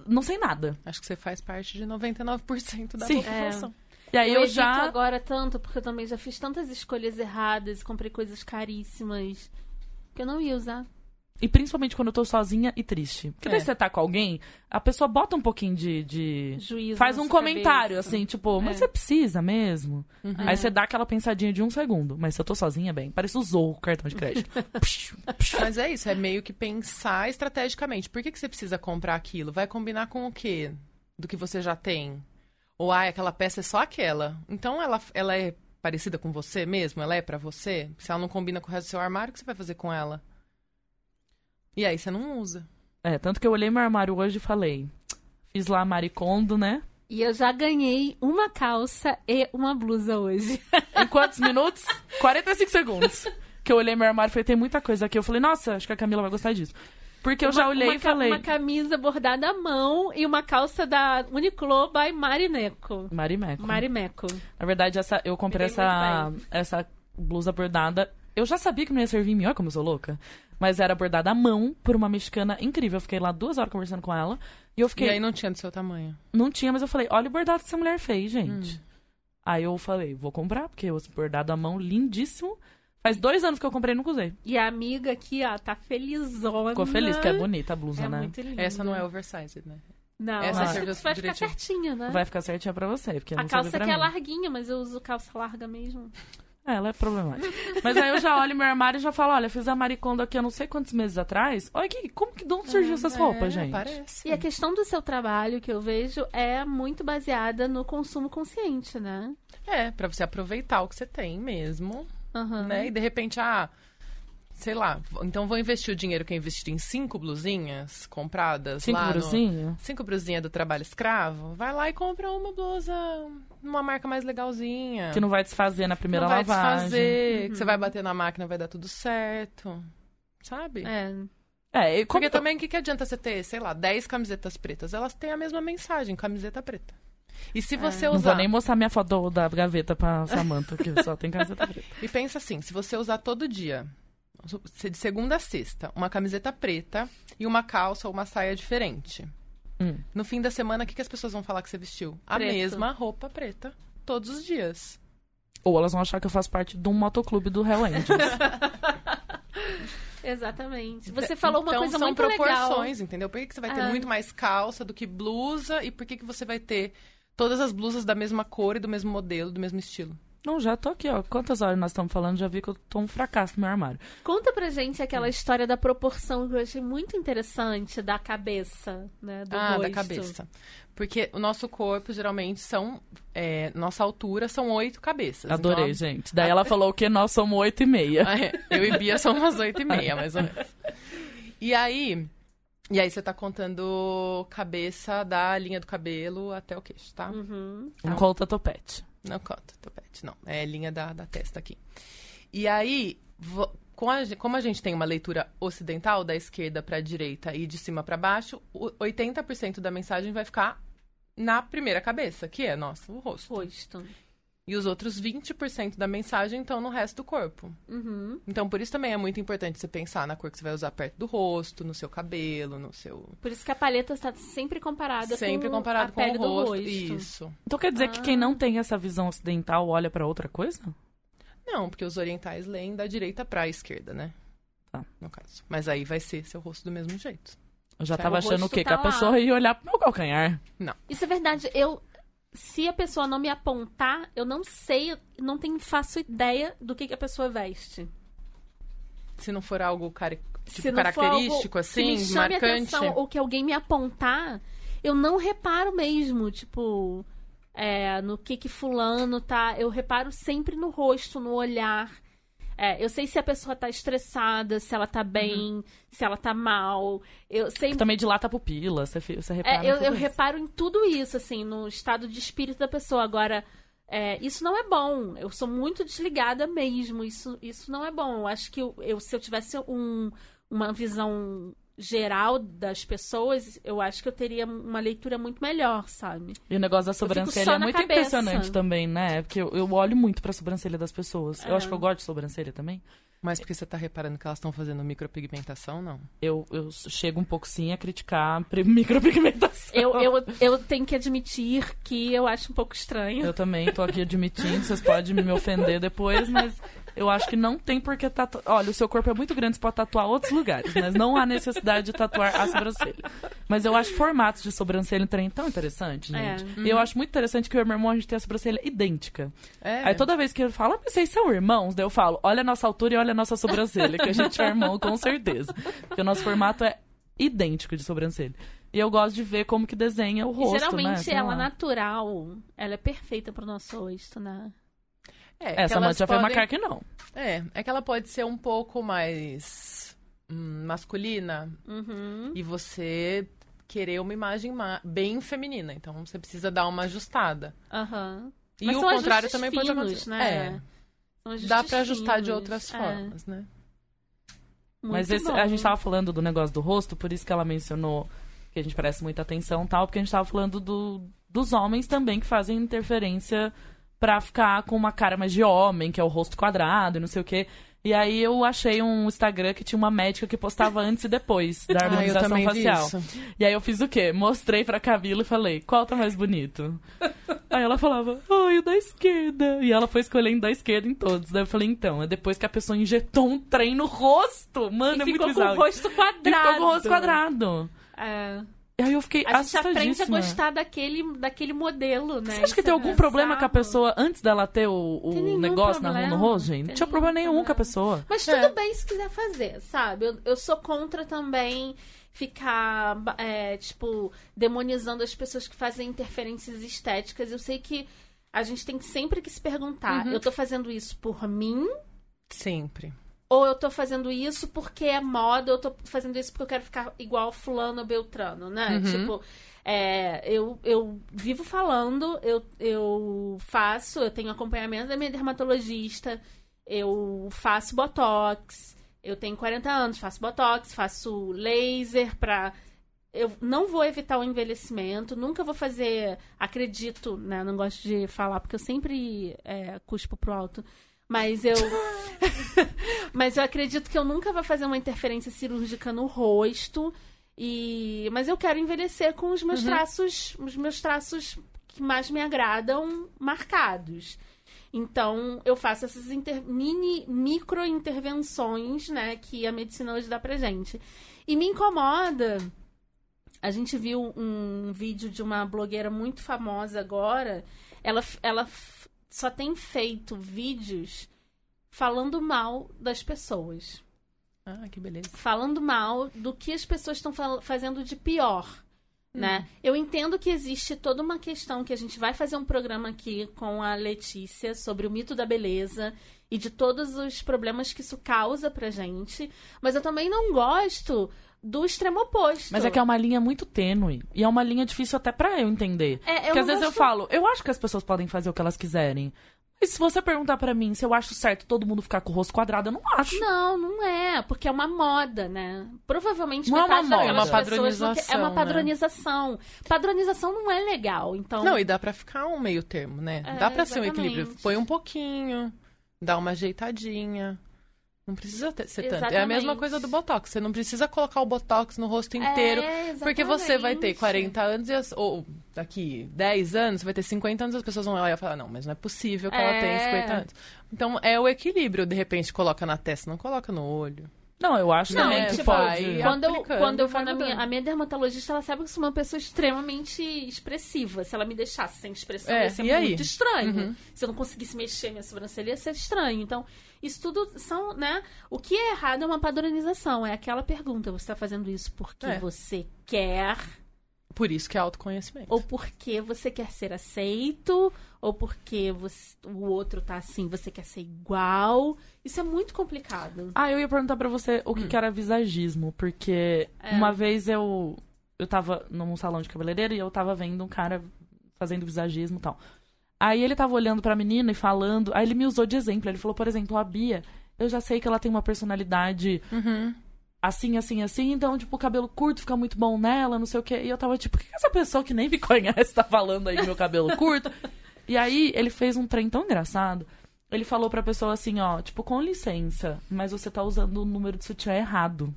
não sei nada. Acho que você faz parte de 99% da Sim. população. E aí eu, evito já. agora tanto, porque eu também já fiz tantas escolhas erradas e comprei coisas caríssimas que eu não ia usar. E principalmente quando eu tô sozinha e triste. Porque daí É. você tá com alguém, a pessoa bota um pouquinho de. de- Juízo. Faz um comentário, cabeça. assim, tipo, mas É. você precisa mesmo? Uhum. Aí você dá aquela pensadinha de um segundo. Mas se eu tô sozinha, bem, parece o Zorro, o cartão de crédito. Psh, psh. Mas é isso, é meio que pensar estrategicamente. Por que, que você precisa comprar aquilo? Vai combinar com o quê? Do que você já tem? Ou, ah, aquela peça é só aquela. Então ela, ela é parecida com você mesmo? Ela é pra você? Se ela não combina com o resto do seu armário, o que você vai fazer com ela? E aí você não usa. É, tanto que eu olhei meu armário hoje e falei. Fiz lá Maricondo, né? E eu já ganhei uma calça e uma blusa hoje. Em quantos minutos? 45 segundos. Que eu olhei meu armário e falei, tem muita coisa aqui. Eu falei, nossa, acho que a Camila vai gostar disso. Porque eu já Uma- olhei uma e falei. Uma camisa bordada à mão e uma calça da Uniqlo by Marineco. Marimeco. Marimeco. Na verdade, essa, eu comprei essa, essa blusa bordada. Eu já sabia que não ia servir em mim, olha como eu sou louca. Mas era bordada à mão por uma mexicana incrível. Eu fiquei lá duas horas conversando com ela. E eu fiquei. E aí não tinha do seu tamanho. Não tinha, mas eu falei, olha o bordado que essa mulher fez, gente. Hum. Aí eu falei, vou comprar, porque esse bordado à mão, lindíssimo. Faz dois anos que eu comprei e nunca usei. E a amiga aqui, ó, tá felizona. Ficou feliz, que é bonita a blusa, É né? muito linda. Essa não é oversized, né? Não, essa essa serviu vai ficar certinha, né? Vai ficar certinha pra você, porque a não calça serve pra aqui é larguinha, mas eu uso calça larga mesmo. É, ela é problemática. Mas aí eu já olho meu armário e já falo, olha, fiz a Maricondo aqui há não sei quantos meses atrás. Olha aqui, como que de onde surgiu essas roupas, É, gente? Parece. E a questão do seu trabalho, que eu vejo, é muito baseada no consumo consciente, né? É, pra você aproveitar o que você tem mesmo, Aham. né? E de repente, ah, sei lá, então vou investir o dinheiro que eu investi em cinco blusinhas compradas Cinco lá no... brusinhas? Cinco brusinhas do trabalho escravo, vai lá e compra uma blusa numa marca mais legalzinha. Que não vai desfazer na primeira não vai lavagem. desfazer, que você vai bater na máquina, vai dar tudo certo. Sabe? É. É, e como Porque também o que, que adianta você ter, sei lá, 10 camisetas pretas? Elas têm a mesma mensagem, camiseta preta. E se você Não usar. vou nem mostrar minha foto da gaveta pra Samanta, que só tem camiseta preta. E pensa assim, se você usar todo dia, de segunda a sexta, uma camiseta preta e uma calça ou uma saia diferente. Hum. No fim da semana, o que, que as pessoas vão falar que você vestiu? A Preto. mesma roupa preta todos os dias. Ou elas vão achar que eu faço parte de um motoclube do Hell Angels. Exatamente. Você falou uma então, coisa são muito legal. proporções, entendeu? Por que, que você vai ter Ah. muito mais calça do que blusa? E por que, que você vai ter todas as blusas da mesma cor e do mesmo modelo, do mesmo estilo? Não, já tô aqui, ó. Quantas horas nós estamos falando? Já vi que eu tô um fracasso no meu armário. Conta pra gente aquela história da proporção que eu achei muito interessante da cabeça, né? Do ah, rosto. da cabeça. Porque o nosso corpo, geralmente, são... é, nossa altura são oito cabeças. Adorei, Então, gente. Daí ela falou que nós somos oito e meia. Ah, é. Eu e Bia somos umas oito e meia, mais ou menos. E aí... E aí você tá contando cabeça da linha do cabelo até o queixo, tá? Uhum. Não conta topete. Não conta, topete, não. É linha da, da testa aqui. E aí, com a como a gente tem uma leitura ocidental, da esquerda para a direita e de cima para baixo, o 80% da mensagem vai ficar na primeira cabeça, que é nosso, o rosto. Rosto. E os outros 20% da mensagem estão no resto do corpo. Uhum. Então, por isso também é muito importante você pensar na cor que você vai usar perto do rosto, no seu cabelo, no seu... Por isso que a paleta está sempre comparada Sempre com comparado a com pele o do rosto. rosto. Isso. Então quer dizer que quem não tem essa visão ocidental olha pra outra coisa? Não, porque os orientais leem da direita para a esquerda, né? Tá. No caso. Mas aí vai ser seu rosto do mesmo jeito. Eu já Tá, tava o achando o rosto quê? tá que a lá. pessoa ia olhar pro meu calcanhar. Isso é verdade. Eu, se a pessoa não me apontar, eu não sei, não tenho faço ideia do que, que a pessoa veste. Se não for algo cari... tipo, Se característico, algo assim, que me chame marcante. atenção ou que alguém me apontar, eu não reparo mesmo, tipo, é, no que que fulano tá. Eu reparo sempre no rosto, no olhar. É, eu sei se a pessoa tá estressada, se ela tá bem, Uhum. se ela tá mal. Eu sempre Também dilata a pupila, você, você repara É, eu, eu reparo em tudo isso, assim, no estado de espírito da pessoa. Agora, é, isso não é bom. Eu sou muito desligada mesmo. Isso, isso não é bom. Eu acho que eu, eu- se eu tivesse um, uma visão geral das pessoas, eu acho que eu teria uma leitura muito melhor, sabe? E o negócio da sobrancelha é muito cabeça. impressionante também, né? Porque eu, eu olho muito pra sobrancelha das pessoas. Eu É. acho que eu gosto de sobrancelha também. Mas porque você tá reparando que elas estão fazendo micropigmentação, não? Eu, eu chego um pouco sim a criticar micropigmentação. Eu, eu, eu tenho que admitir que eu acho um pouco estranho. Eu também tô aqui admitindo, vocês podem me ofender depois, mas eu acho que não tem por que tatuar. Olha, o seu corpo é muito grande, você pode tatuar outros lugares, mas não há necessidade de tatuar a sobrancelha. Mas eu acho formatos de sobrancelha um trem tão interessante, É. gente. E eu acho muito interessante que e meu irmão a gente tem a sobrancelha idêntica. É. Aí toda vez que ele fala, ah, vocês são irmãos, daí eu falo, olha a nossa altura e olha a nossa sobrancelha, que a gente é irmão com certeza. Porque o nosso formato é idêntico de sobrancelha. E eu gosto de ver como que desenha o E rosto, né? geralmente Sei ela lá. natural, ela é perfeita pro nosso rosto, né? É, que Essa Amanda já foi podem- que não. É, é que ela pode ser um pouco mais hum, masculina Uhum. e você querer uma imagem ma- bem feminina. Então você precisa dar uma ajustada. Aham. E Mas o contrário também pode finos, acontecer. né? É, dá pra ajustar de finos. outras É, formas, né? muito Mas esse- a gente tava falando do negócio do rosto, por isso que ela mencionou que a gente presta muita atenção e tal, porque a gente tava falando do, dos homens também que fazem interferência pra ficar com uma cara mais de homem, que é o rosto quadrado e não sei o quê. E aí eu achei um Instagram que tinha uma médica que postava antes e depois da Ah, harmonização vi facial. E aí eu fiz o quê? Mostrei pra Camila e falei, qual tá mais bonito? aí ela falava, ai, o da esquerda. E ela foi escolhendo da esquerda em todos. Daí eu falei, então, é depois que a pessoa injetou um trem no rosto. Mano, E é muito ficou com o rosto E quadrado. ficou com o rosto quadrado. É. E aí eu fiquei A gente aprende a gostar daquele, daquele modelo, né? Você acha que Isso tem é algum problema com a pessoa antes dela ter o, o negócio na mão no problema. rosto, gente? Não Tem tinha problema nenhum nenhum com a problema. pessoa. Mas É. tudo bem se quiser fazer, sabe? Eu, eu sou contra também ficar, é, tipo, demonizando as pessoas que fazem interferências estéticas. Eu sei que a gente tem sempre que se perguntar: Uhum. eu tô fazendo isso por mim? Sempre. Ou eu tô fazendo isso porque é moda, ou eu tô fazendo isso porque eu quero ficar igual fulano ou beltrano, né? Uhum. Tipo, é, eu, eu vivo falando, eu, eu faço, eu tenho acompanhamento da minha dermatologista, eu faço botox, eu tenho 40 anos, faço botox, faço laser pra. Eu não vou evitar o envelhecimento, nunca vou fazer. Acredito, né? Não gosto de falar, porque eu sempre é, cuspo pro alto. Mas eu. Mas eu acredito que eu nunca vou fazer uma interferência cirúrgica no rosto. E mas eu quero envelhecer com os meus traços, os meus traços que mais me agradam marcados. Então, eu faço essas inter- mini micro intervenções, né, que a medicina hoje dá pra gente. E me incomoda. A gente viu um vídeo de uma blogueira muito famosa agora. Ela, ela só tem feito vídeos falando mal das pessoas. Ah, que beleza. Falando mal do que as pessoas estão fa- fazendo de pior. Né? Eu entendo que existe toda uma questão que a gente vai fazer um programa aqui com a Letícia sobre o mito da beleza e de todos os problemas que isso causa pra gente. Mas eu também não gosto do extremo oposto. Mas é que é uma linha muito tênue. E é uma linha difícil até pra eu entender. É, eu Porque às vezes eu falo, eu acho que as pessoas podem fazer o que elas quiserem. Mas se você perguntar pra mim se eu acho certo todo mundo ficar com o rosto quadrado, eu não acho. Não, não é, porque é uma moda, né? Provavelmente Não é uma moda, é uma quer- É uma padronização, né? padronização. Padronização não é legal, então. Não, e dá pra ficar um meio termo, né? É, dá pra ser um equilíbrio. Põe um pouquinho, dá uma ajeitadinha. Não precisa ter- ser tanto. É a Exatamente. mesma coisa do Botox. Você não precisa colocar o Botox no rosto inteiro. É, Porque você vai ter exatamente. 40 anos e ou daqui 10 anos, você vai ter 50 anos, as pessoas vão olhar e falar, não, mas não é possível que ela É. tenha 50 anos. Então é o equilíbrio, de repente coloca na testa, não coloca no olho. Não, eu acho Não, também é, que tipo, pode. Quando eu, quando eu vou na minha, a minha dermatologista, ela sabe que eu sou uma pessoa extremamente expressiva. Se ela me deixasse sem expressão, É, ia ser e aí? muito estranho. Uhum. Se eu não conseguisse mexer minha sobrancelha, ia ser estranho. Então, isso tudo são, né? O que é errado é uma padronização. É aquela pergunta: você está fazendo isso porque É. você quer, Por isso que é autoconhecimento. ou porque você quer ser aceito, ou porque você- o outro tá assim, você quer ser igual. Isso é muito complicado. Ah, eu ia perguntar pra você o que, que era visagismo, porque É. uma vez eu eu tava num salão de cabeleireiro e eu tava vendo um cara fazendo visagismo e tal. Aí ele tava olhando pra menina e falando, aí ele me usou de exemplo, ele falou, por exemplo, a Bia, eu já sei que ela tem uma personalidade Uhum. Assim, assim, assim, então, tipo, o cabelo curto fica muito bom nela, não sei o quê. E eu tava tipo, o que que essa pessoa que nem me conhece tá falando aí do meu cabelo curto? e aí ele fez um trem tão engraçado. ele falou pra pessoa assim, ó, tipo, com licença, mas você tá usando o número de sutiã errado.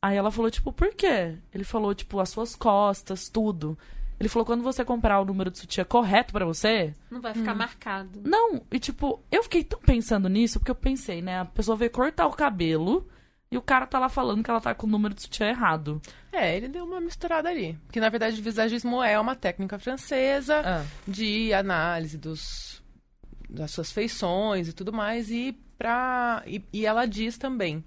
Aí ela falou, tipo, por quê? Ele falou, tipo, as suas costas, tudo. Ele falou, quando você comprar o número de sutiã correto pra você, Não vai ficar marcado. não, e tipo, eu fiquei tão pensando nisso, porque eu pensei, né? A pessoa veio cortar o cabelo e o cara tá lá falando que ela tá com o número de sutiã errado. É, ele deu uma misturada ali. Porque, na verdade, o visagismo é uma técnica francesa Ah. de análise dos, das suas feições e tudo mais. E, pra, e, e ela diz também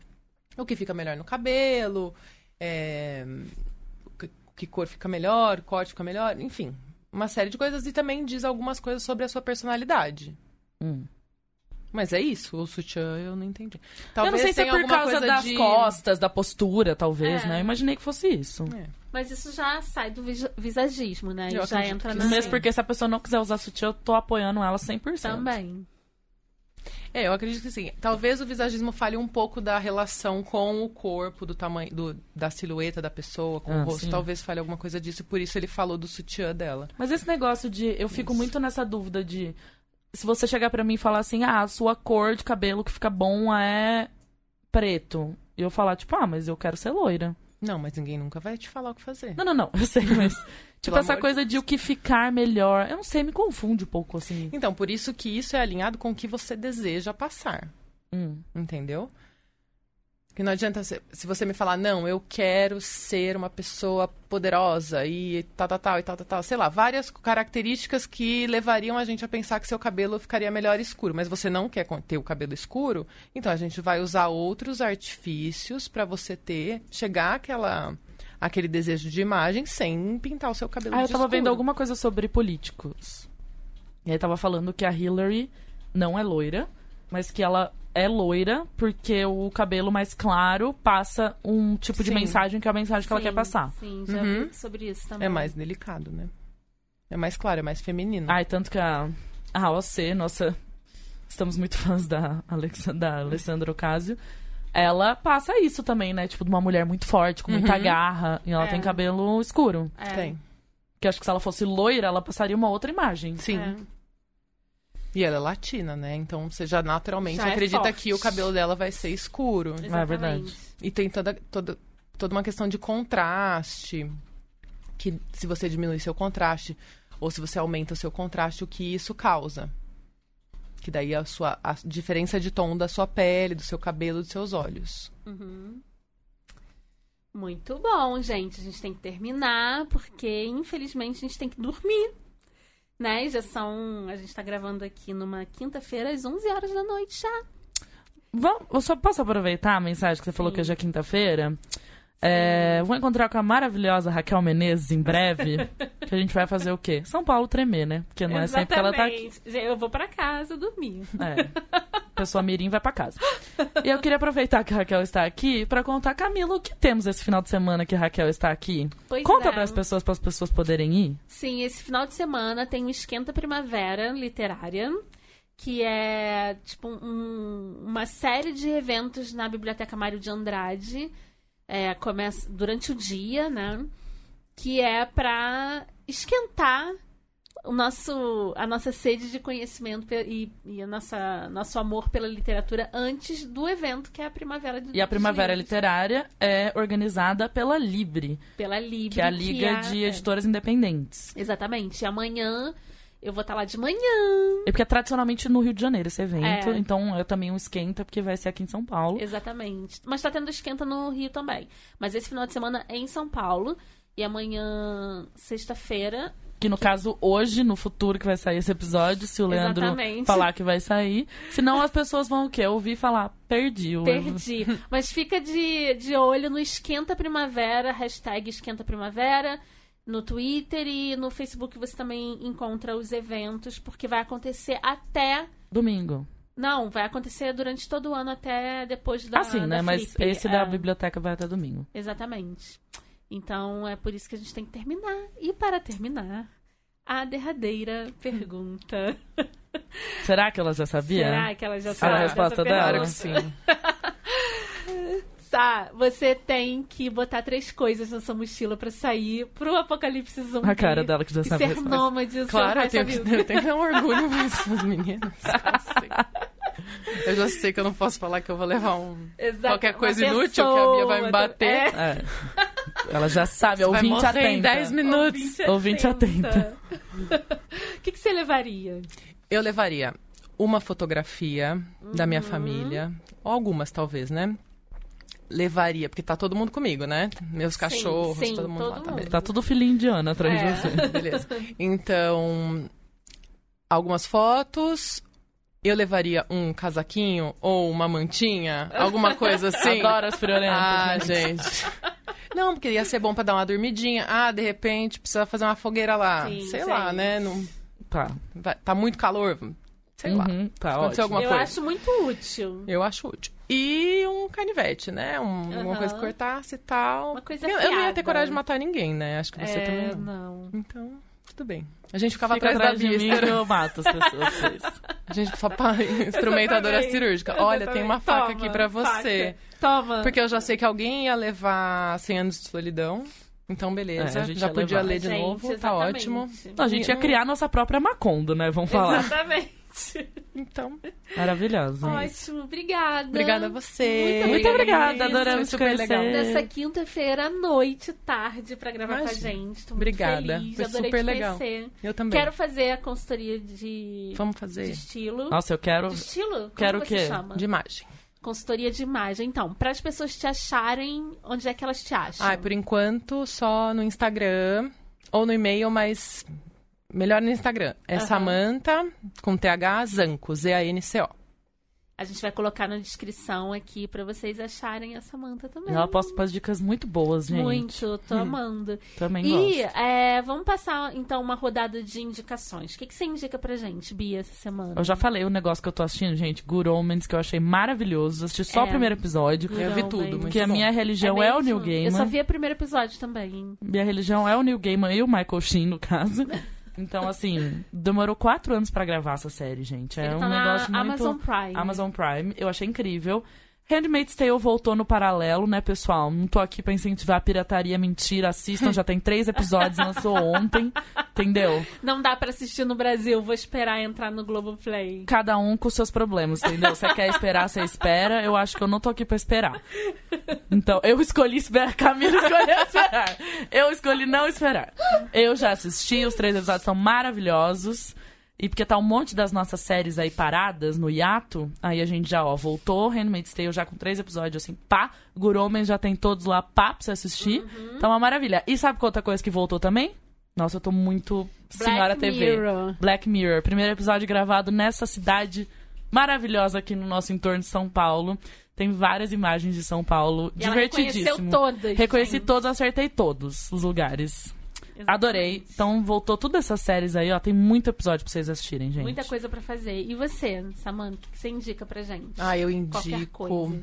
o que fica melhor no cabelo, é, que, que cor fica melhor, corte fica melhor, enfim. Uma série de coisas. E também diz algumas coisas sobre a sua personalidade. Hum. Mas é isso, o sutiã eu não entendi. eu Talvez não sei se é por causa das de... costas, da postura, talvez, É. né? Eu imaginei que fosse isso. É. Mas isso já sai do vis- visagismo, né? Eu já entra na. Mesmo porque se a pessoa não quiser usar sutiã, eu tô apoiando ela 100%. Também. É, eu acredito que sim. Talvez o visagismo fale um pouco da relação com o corpo, do tamanho, do, da silhueta da pessoa, com Ah, o rosto. sim. Talvez fale alguma coisa disso, por isso ele falou do sutiã dela. Mas esse negócio de. Eu fico Isso. muito nessa dúvida de. Se você chegar pra mim e falar assim, ah, a sua cor de cabelo que fica bom é preto. E eu falar, tipo, ah, mas eu quero ser loira. Não, mas ninguém nunca vai te falar o que fazer. Não, não, não, eu sei, mas. tipo, essa coisa de o que ficar melhor. Eu não sei, me confunde um pouco, assim. Então, por isso que isso é alinhado com o que você deseja passar. Hum. Entendeu? Que não adianta, se, se você me falar, não, eu quero ser uma pessoa poderosa e tal, tal, tal, e tal, tal, tal. Sei lá, várias características que levariam a gente a pensar que seu cabelo ficaria melhor escuro. Mas você não quer ter o cabelo escuro, então a gente vai usar outros artifícios pra você ter, chegar àquela, àquele desejo de imagem sem pintar o seu cabelo Ah, eu tava vendo alguma coisa sobre políticos. E aí tava falando que a Hillary não é loira, mas que ela é loira porque o cabelo mais claro passa um tipo de Sim. mensagem que é a mensagem que ela Sim, quer passar. Sim, já Uhum. vi sobre isso também. É mais delicado, né? É mais claro, é mais feminino. Ai, tanto que a, a AOC, nossa. Estamos muito fãs da, Alexa, da Alessandra Ocasio. Ela passa isso também, né? Tipo, de uma mulher muito forte, com muita Uhum. garra. E ela É. tem cabelo escuro. É, Tem. Que acho que se ela fosse loira, ela passaria uma outra imagem. Sim. é. E ela é latina, né? Então você já naturalmente Já é acredita forte. que o cabelo dela vai ser escuro. É Exatamente. verdade. E tem toda, toda, toda uma questão de contraste. Que se você diminui seu contraste, ou se você aumenta o seu contraste, o que isso causa. Que daí é a sua a diferença de tom da sua pele, do seu cabelo, dos seus olhos. Uhum. Muito bom, gente. A gente tem que terminar, porque infelizmente a gente tem que dormir. Né? Já são. A gente tá gravando aqui numa quinta-feira, às 11 horas da noite já. Vamos, eu só posso aproveitar a mensagem que você falou Sim. que hoje é quinta-feira? É, vou encontrar com a maravilhosa Raquel Menezes em breve. que a gente vai fazer o quê? São Paulo tremer, né? Porque não é sempre que ela tá aqui. Exatamente. Eu vou pra casa dormir. É. Pessoa mirim vai pra casa. E eu queria aproveitar que a Raquel está aqui pra contar, Camila, o que temos esse final de semana que a Raquel está aqui? Pois Conta é. pras pessoas, para as pessoas poderem ir. Sim, esse final de semana tem o Esquenta Primavera Literária, que é tipo um- uma série de eventos na Biblioteca Mário de Andrade. É, começa durante o dia, né? Que é pra esquentar o nosso, a nossa sede de conhecimento e, e a nossa, nosso amor pela literatura antes do evento, que é a Primavera de E a Primavera Livros, Literária é organizada pela Libre, Pela Libre, que é a Liga é- de é, Editoras Independentes. Exatamente. Amanhã eu vou estar lá de manhã. É porque é tradicionalmente no Rio de Janeiro esse evento, É. então é também um esquenta, porque vai ser aqui em São Paulo. Exatamente. Mas tá tendo esquenta no Rio também. Mas esse final de semana é em São Paulo. E amanhã, sexta-feira. Que no caso, hoje, no futuro que vai sair esse episódio, se o Leandro Exatamente. falar que vai sair. Senão as pessoas vão o quê? Ouvir falar, perdi. o Perdi. Mas fica de, de olho no Esquenta Primavera, hashtag Esquenta Primavera, no Twitter e no Facebook você também encontra os eventos, porque vai acontecer até. Domingo. Não, vai acontecer durante todo o ano até depois da. ah, sim, da né? Mas Flip. esse da É. biblioteca vai até domingo. Exatamente. Então é por isso que a gente tem que terminar. E para terminar, a derradeira pergunta. Será que ela já sabia? Será que ela já sabe? a resposta dela? Pergunta? que sim. Sá, você tem que botar três coisas na sua mochila pra sair pro apocalipse zumbi. A cara dela que já sabe ser nômade. Claro, eu tenho, que, eu tenho que dar um orgulho nessas meninas. Eu já sei que eu não posso falar que eu vou levar um. Exato, Qualquer coisa inútil que a Bia vai me bater. é. É. Ela já sabe, Você ouvinte morrer em atenta. 10 minutos. Ouvinte atenta. O que, que você levaria? Eu levaria uma fotografia da Uhum. minha família, ou algumas talvez, né? Levaria, porque tá todo mundo comigo, né? Meus cachorros, sim, todo mundo todo lá, tá mundo. beleza. Tá tudo filhinho indiano atrás É. de você. Beleza. Então, algumas fotos. Eu levaria um casaquinho ou uma mantinha, alguma coisa assim. Adoro as friolentas. Ah, gente. gente. Não, porque ia ser bom pra dar uma dormidinha. Ah, de repente precisa fazer uma fogueira lá. Sim, Sei lá, gente. né? Não, Tá. vai- tá muito calor. Sei lá. Uhum, tá Aconteceu ótimo. alguma Eu coisa. acho muito útil. Eu acho útil. E um canivete, né? Um, Uma Aham. coisa que cortasse e tal. Uma coisa eu, eu não ia ter coragem de matar ninguém, né? Acho que você é, também não. não. Então, tudo bem. A gente ficava Fica atrás, atrás da mim que eu mato as pessoas. vocês. A gente só para instrumentadora cirúrgica. Olha, tem uma faca aqui Toma, pra você. faca. Toma. Porque eu já sei que alguém ia levar 100 anos de solidão. Então, beleza. É, a gente já ia podia levar. ler de Gente, novo. Tá exatamente. ótimo. Não, a gente ia criar nossa própria Macondo, né? Vamos falar. Exatamente. Então, Maravilhosa. Ótimo, obrigada. obrigada a você. Muito obrigada, adoramos super te legal. conhecer. Nessa quinta-feira à noite, tarde, pra gravar com a Imagina. gente. Tô muito Obrigada. feliz. Foi Adorei super te legal. conhecer. Eu também. Quero fazer a consultoria de, Vamos de fazer estilo. Nossa, eu quero. De estilo? Como Quero o quê? chama? de imagem. Consultoria de imagem. Então, para as pessoas te acharem, onde é que elas te acham? Ah, por enquanto, só no Instagram ou no e-mail, mas melhor no Instagram. É Aham. Samantha, com TH, Zanco, Z-A-N-C-O. A gente vai colocar na descrição aqui pra vocês acharem a Samanta também. Ela posta umas dicas muito boas, gente. Muito, tô amando. Também E gosto. é, vamos passar então uma rodada de indicações. O que, que você indica pra gente, Bia, essa semana? Eu já falei o negócio que eu tô assistindo, gente. Good Omens, que eu achei maravilhoso. Assisti só É. o primeiro episódio. Good Eu vi tudo, Porque a bom. minha religião é, o mesmo? New Gaiman. Eu só vi o primeiro episódio também. Minha religião é o Neil Gaiman e o Michael Sheen, no caso. Então, assim, demorou quatro anos pra gravar essa série, gente. É Ele um tá na negócio muito... Amazon Prime. Amazon Prime. Eu achei incrível. Handmaid's Tale voltou no paralelo, né, pessoal? Não tô aqui pra incentivar a pirataria, mentira. Assistam, já tem três episódios, lançou ontem. Entendeu? Não dá pra assistir no Brasil, vou esperar entrar no Globoplay. Cada um com seus problemas, entendeu? Você quer esperar, você espera. Eu acho que eu não tô aqui pra esperar. Então, eu escolhi esperar. Camila escolheu esperar. Eu escolhi não esperar. Eu já assisti, os três episódios são maravilhosos. E porque tá um monte das nossas séries aí paradas no hiato, aí a gente já, ó, voltou, Handmaid's Tale já com três episódios, assim, pá. Guromen já tem todos lá, pá, pra você assistir. Tá uma maravilha. E sabe qual outra coisa que voltou também? Nossa, eu tô muito senhora Black TV. Mirror. Black Mirror. Primeiro episódio gravado nessa cidade maravilhosa aqui no nosso entorno de São Paulo. Tem várias imagens de São Paulo. E ela Divertidíssimo. reconheceu todas. Reconheci todos, acertei todos os lugares. Exatamente. Adorei. Então voltou todas essas séries aí, ó. Tem muito episódio pra vocês assistirem, gente. Muita coisa pra fazer. E você, Samanta, o que você indica pra gente? Ah, eu Qualquer indico. coisa.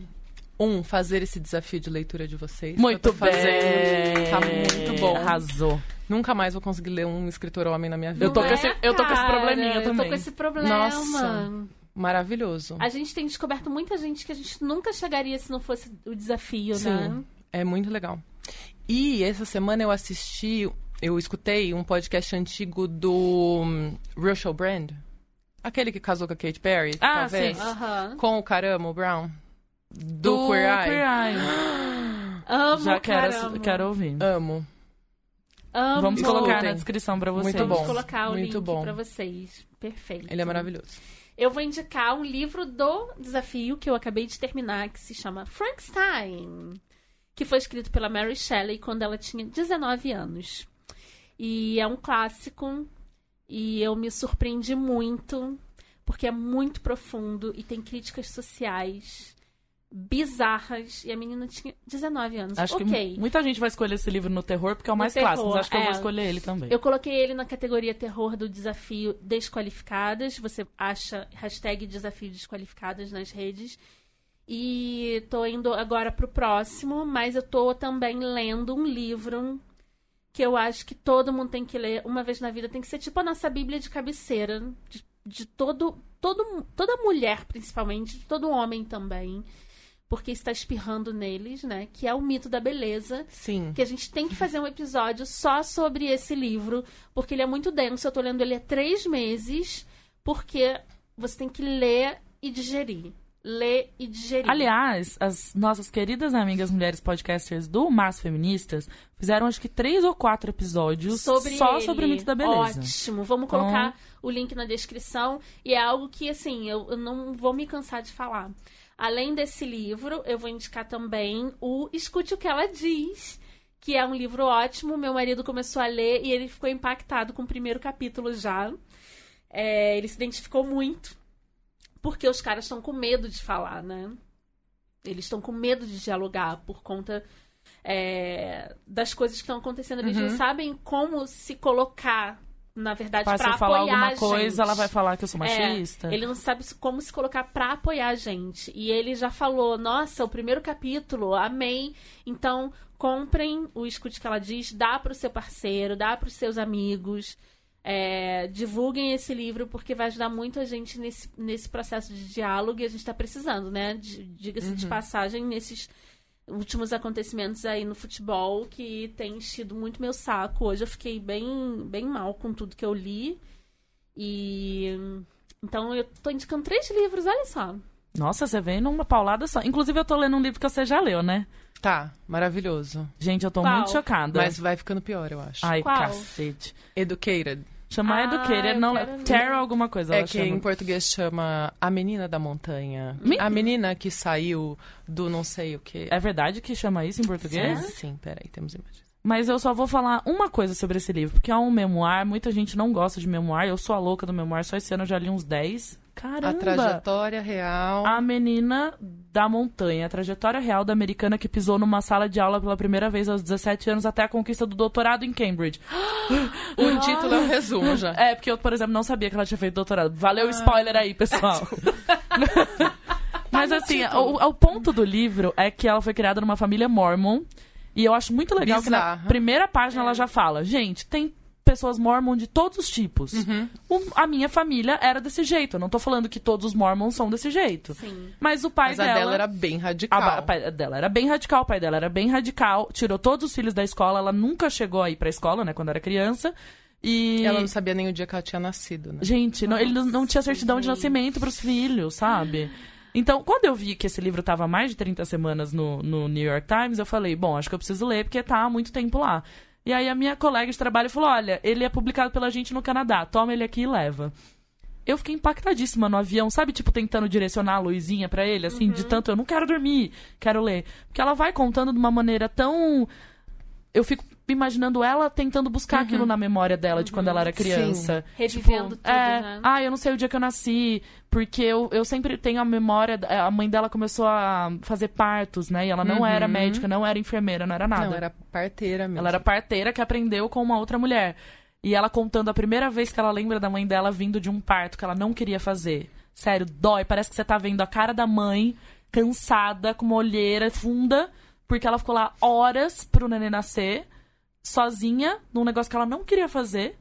Um, fazer esse desafio de leitura de vocês. Muito bem. fazendo. Tá muito bom. Arrasou. Nunca mais vou conseguir ler um escritor homem na minha vida. Eu tô Não com esse- eu tô com esse cara? probleminha Eu tô também. com esse problema. Nossa. Maravilhoso. A gente tem descoberto muita gente que a gente nunca chegaria se não fosse o desafio, né? Sim, é muito legal. E essa semana eu assisti, eu escutei um podcast antigo do hum, Russell Brand. Aquele que casou com a Katy Perry, Ah, talvez. sim. Aham. Com o Caramo Brown. Do, Queer Eye. Eye. Amo, Já quero, quero ouvir. Amo. Amo. Vamos Escutem. colocar na descrição pra vocês. Muito Vamos bom. colocar o muito link bom. pra vocês. Perfeito. Ele é maravilhoso. Eu vou indicar um livro do desafio que eu acabei de terminar, que se chama Frankenstein, que foi escrito pela Mary Shelley quando ela tinha 19 anos. E é um clássico e eu me surpreendi muito porque é muito profundo e tem críticas sociais bizarras e a menina tinha 19 anos. Acho ok. que muita gente vai escolher esse livro no terror porque é o No mais clássico. terror, Mas acho que eu vou é. escolher ele também. Eu coloquei ele na categoria terror do desafio desqualificadas. Você acha hashtag desafio desqualificadas nas redes. E tô indo agora pro próximo, mas eu tô também lendo um livro que eu acho que todo mundo tem que ler uma vez na vida. Tem que ser tipo a nossa Bíblia de cabeceira. De, de todo, todo, toda mulher, principalmente, de todo homem também. porque está espirrando neles, né? Que é o mito da beleza. Sim. Que a gente tem que fazer um episódio só sobre esse livro, porque ele é muito denso. Eu tô lendo ele há três meses, porque você tem que ler e digerir. Ler e digerir. Aliás, as nossas queridas amigas mulheres podcasters do Mas Feministas fizeram acho que três ou quatro episódios sobre só ele. sobre o mito da beleza. Ótimo. Vamos Então- colocar o link na descrição. E é algo que, assim, eu, eu não vou me cansar de falar. Além desse livro, eu vou indicar também o Escute o que ela diz, que é um livro ótimo. Meu marido começou a ler e ele ficou impactado com o primeiro capítulo já. É, ele se identificou muito, porque os caras estão com medo de falar, né? Eles estão com medo de dialogar por conta é, das coisas que estão acontecendo. Eles não sabem como se colocar, na verdade, pra eu falar apoiar alguma a coisa, ela vai falar que eu sou machista. É, ele não sabe como se colocar pra apoiar a gente. E ele já falou: Nossa, o primeiro capítulo, amei. Então, comprem o Escute que ela diz, dá pro seu parceiro, dá pros seus amigos. É, divulguem esse livro porque vai ajudar muito a gente nesse, nesse processo de diálogo e a gente tá precisando, né? De- Diga-se de passagem, nesses últimos acontecimentos aí no futebol que tem enchido muito meu saco. Hoje eu fiquei bem, bem mal com tudo que eu li. E então eu tô indicando três livros, olha só. Nossa, você vem numa paulada só. Inclusive, eu tô lendo um livro que você já leu, né? Tá, maravilhoso. Gente, eu tô Qual? muito chocada. Mas vai ficando pior, eu acho. Ai, Qual? cacete. Educated. Chama Ah, Educated, eu não. quero. Terra alguma coisa. É que chama. em português chama A Menina da Montanha. Me- A menina que saiu do não sei o que. É verdade que chama isso em português? Sim, sim, peraí, temos imagens. Mas eu só vou falar uma coisa sobre esse livro, porque é um memoir, muita gente não gosta de memoir, eu sou a louca do memoir, só esse ano eu já li uns 10. Caramba! A trajetória real. A menina da montanha, a trajetória real da americana que pisou numa sala de aula pela primeira vez aos 17 anos até a conquista do doutorado em Cambridge. O título é um resumo já. É, porque eu, por exemplo, não sabia que ela tinha feito doutorado. Valeu o spoiler aí, pessoal. Mas assim, o, o ponto do livro é que ela foi criada numa família mormon. E eu acho muito legal que na Bizarra. primeira página ela já fala: gente, tem pessoas mormon de todos os tipos. O- a minha família era desse jeito. Eu não tô falando que todos os mormons são desse jeito. Sim. Mas o pai Mas a dela. dela era bem A radical. ba- pai dela era bem radical, o pai dela era bem radical, tirou todos os filhos da escola, ela nunca chegou a ir pra escola, né, quando era criança. E. Ela não sabia nem o dia que ela tinha nascido, né? Gente, não- ele não- não tinha certidão de gente. nascimento pros filhos, sabe? Então, quando eu vi que esse livro tava há mais de 30 semanas no, no New York Times, eu falei, bom, acho que eu preciso ler, porque tá há muito tempo lá. E aí a minha colega de trabalho falou, olha, ele é publicado pela gente no Canadá, toma ele aqui e leva. Eu fiquei impactadíssima no avião, sabe? Tipo, tentando direcionar a luzinha pra ele, assim, de tanto eu não quero dormir, quero ler. Porque ela vai contando de uma maneira tão. Eu fico imaginando ela tentando buscar aquilo na memória dela de quando ela era criança. Revivendo tudo, é, né? Ah, eu não sei o dia que eu nasci, porque eu, eu sempre tenho a memória. A mãe dela começou a fazer partos, né? E ela não era médica, não era enfermeira, não era nada. Não, era parteira mesmo. Ela era parteira que aprendeu com uma outra mulher. E ela contando a primeira vez que ela lembra da mãe dela vindo de um parto que ela não queria fazer. Sério, dói. Parece que você tá vendo a cara da mãe, cansada, com uma olheira funda, porque ela ficou lá horas pro neném nascer, sozinha, num negócio que ela não queria fazer.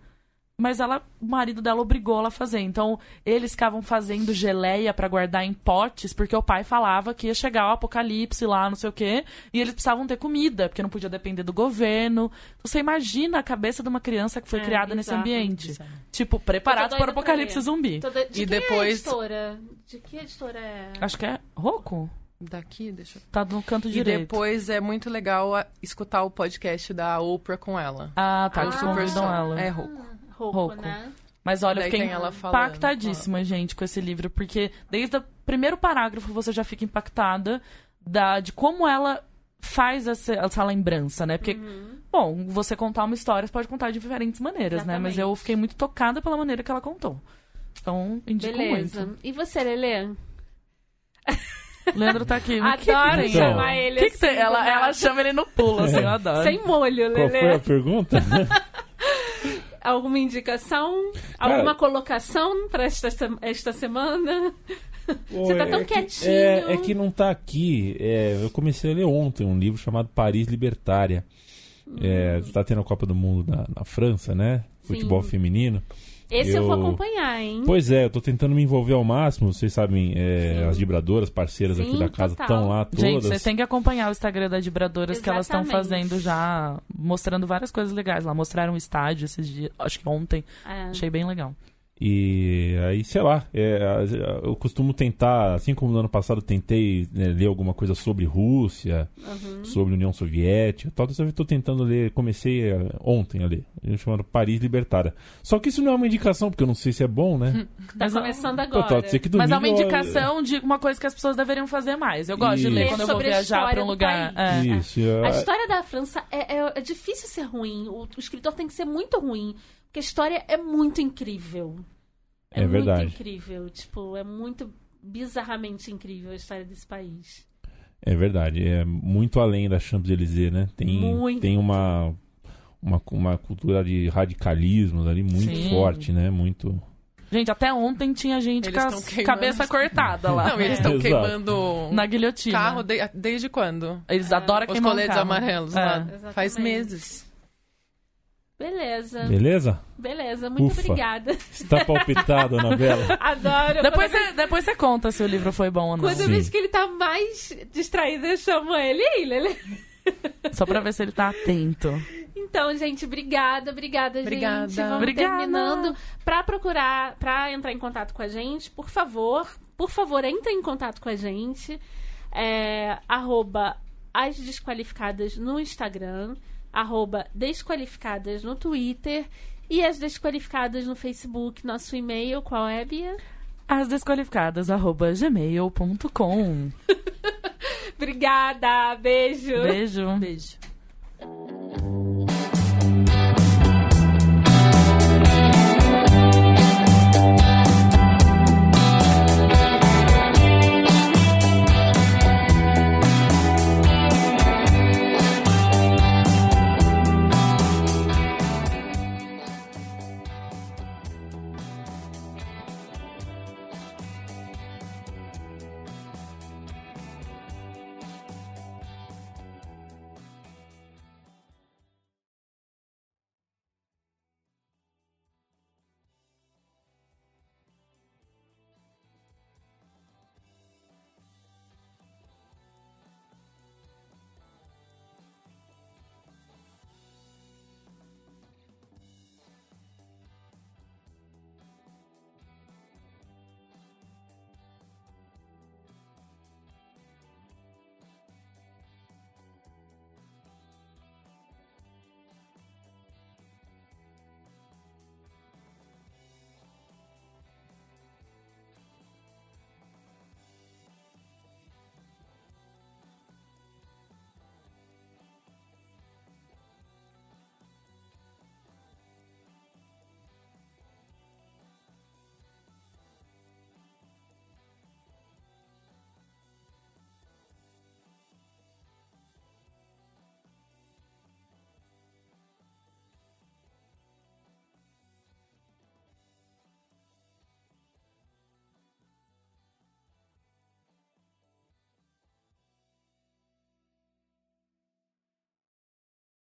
Mas ela, o marido dela obrigou ela a fazer. Então, eles ficavam fazendo geleia pra guardar em potes, porque o pai falava que ia chegar o apocalipse lá, não sei o quê, e eles precisavam ter comida, porque não podia depender do governo. Você imagina a cabeça de uma criança que foi É, criada nesse bizarro, ambiente. bizarro. Tipo, preparados Eu tô para o pra apocalipse zumbi. Toda- De E é a depois- editora? De que editora é? Acho que é Roku? Daqui, deixa eu... Tá no canto E direito. depois é muito legal a- escutar o podcast da Oprah com ela. Ah, tá, É convidam só. ela. É rouco. Rouco, Rouco. né? Mas olha, eu fiquei ela falando, impactadíssima, gente, com esse livro, porque desde o primeiro parágrafo você já fica impactada da, de como ela faz essa, essa lembrança, né? Porque, Uhum. bom, você contar uma história, você pode contar de diferentes maneiras, né? Mas eu Exatamente. fiquei muito tocada pela maneira que ela contou. Então, indico Beleza. muito. E você, Lelê? Leandro tá aqui. Que que Adoro? Então, chamar ele que que tem? assim, Ela, ela chama ele no pulo, assim, eu adoro. Sem molho, Qual foi a Lelê. pergunta? Alguma indicação? Alguma colocação para esta, esta semana? Você tá tão é que- quietinho. é, é que não tá aqui. É, eu comecei a ler ontem um livro chamado Paris Libertária. É, tá tendo a Copa do Mundo na, na França, né? Futebol Sim. feminino. Esse eu... vou acompanhar, hein? Pois é, eu tô tentando me envolver ao máximo. Vocês sabem, é, as vibradoras, parceiras Sim, aqui da casa, estão lá todas. Gente, vocês têm que acompanhar o Instagram das vibradoras que elas estão fazendo já, mostrando várias coisas legais lá. Mostraram um estádio esses dias, acho que ontem. É. Achei bem legal. E aí, sei lá, é, eu costumo tentar, assim como no ano passado tentei né, ler alguma coisa sobre Rússia, Uhum. sobre União Soviética, tal, dessa vez eu tô tentando ler, comecei é, ontem a ler, chamado Paris Libertária. Só que isso não é uma indicação, porque eu não sei se é bom, né? Tá Mas é- começando agora. dizer que Mas é domingo uma eu- indicação de uma coisa que as pessoas deveriam fazer mais. Eu gosto de Isso. ler Ler quando eu vou sobre a viajar história pra um lugar. É. Isso, é- A história da França é, é- é difícil ser ruim. O, o escritor tem que ser muito ruim. Porque a história é muito incrível. É verdade. muito incrível. Tipo, é muito bizarramente incrível a história desse país. É verdade, é muito além da Champs-Élysées, né? Tem, Muito. tem uma, uma, uma cultura de radicalismo ali muito Sim. forte, né? Muito. Gente, até ontem tinha gente Eles com queimando. cabeça cortada lá. Não, eles É. estão Exato. queimando Na guilhotina. carro de- desde quando? Eles adoram Os queimar coletes carro. amarelos É. lá. Exatamente. Faz meses. Beleza. Beleza? Beleza. Muito Ufa. obrigada. Está palpitado, Anabela? Adoro. Depois Quando- você, depois você conta se o livro foi bom ou não. Quando eu Sim. vejo que ele tá mais distraído, eu chamo ele. Ei, Lele. Só pra ver se ele tá atento. Então, gente, obrigada, obrigada, Obrigada. gente. Vamos Obrigada. terminando. Pra procurar, pra entrar em contato com a gente, por favor, por favor, entre em contato com a gente. É, arroba as desqualificadas no Instagram, arroba desqualificadas no Twitter e as desqualificadas no Facebook. Nosso e-mail, qual é, Bia? As desqualificadas, arroba gmail.com. Obrigada, beijo. Beijo. Beijo.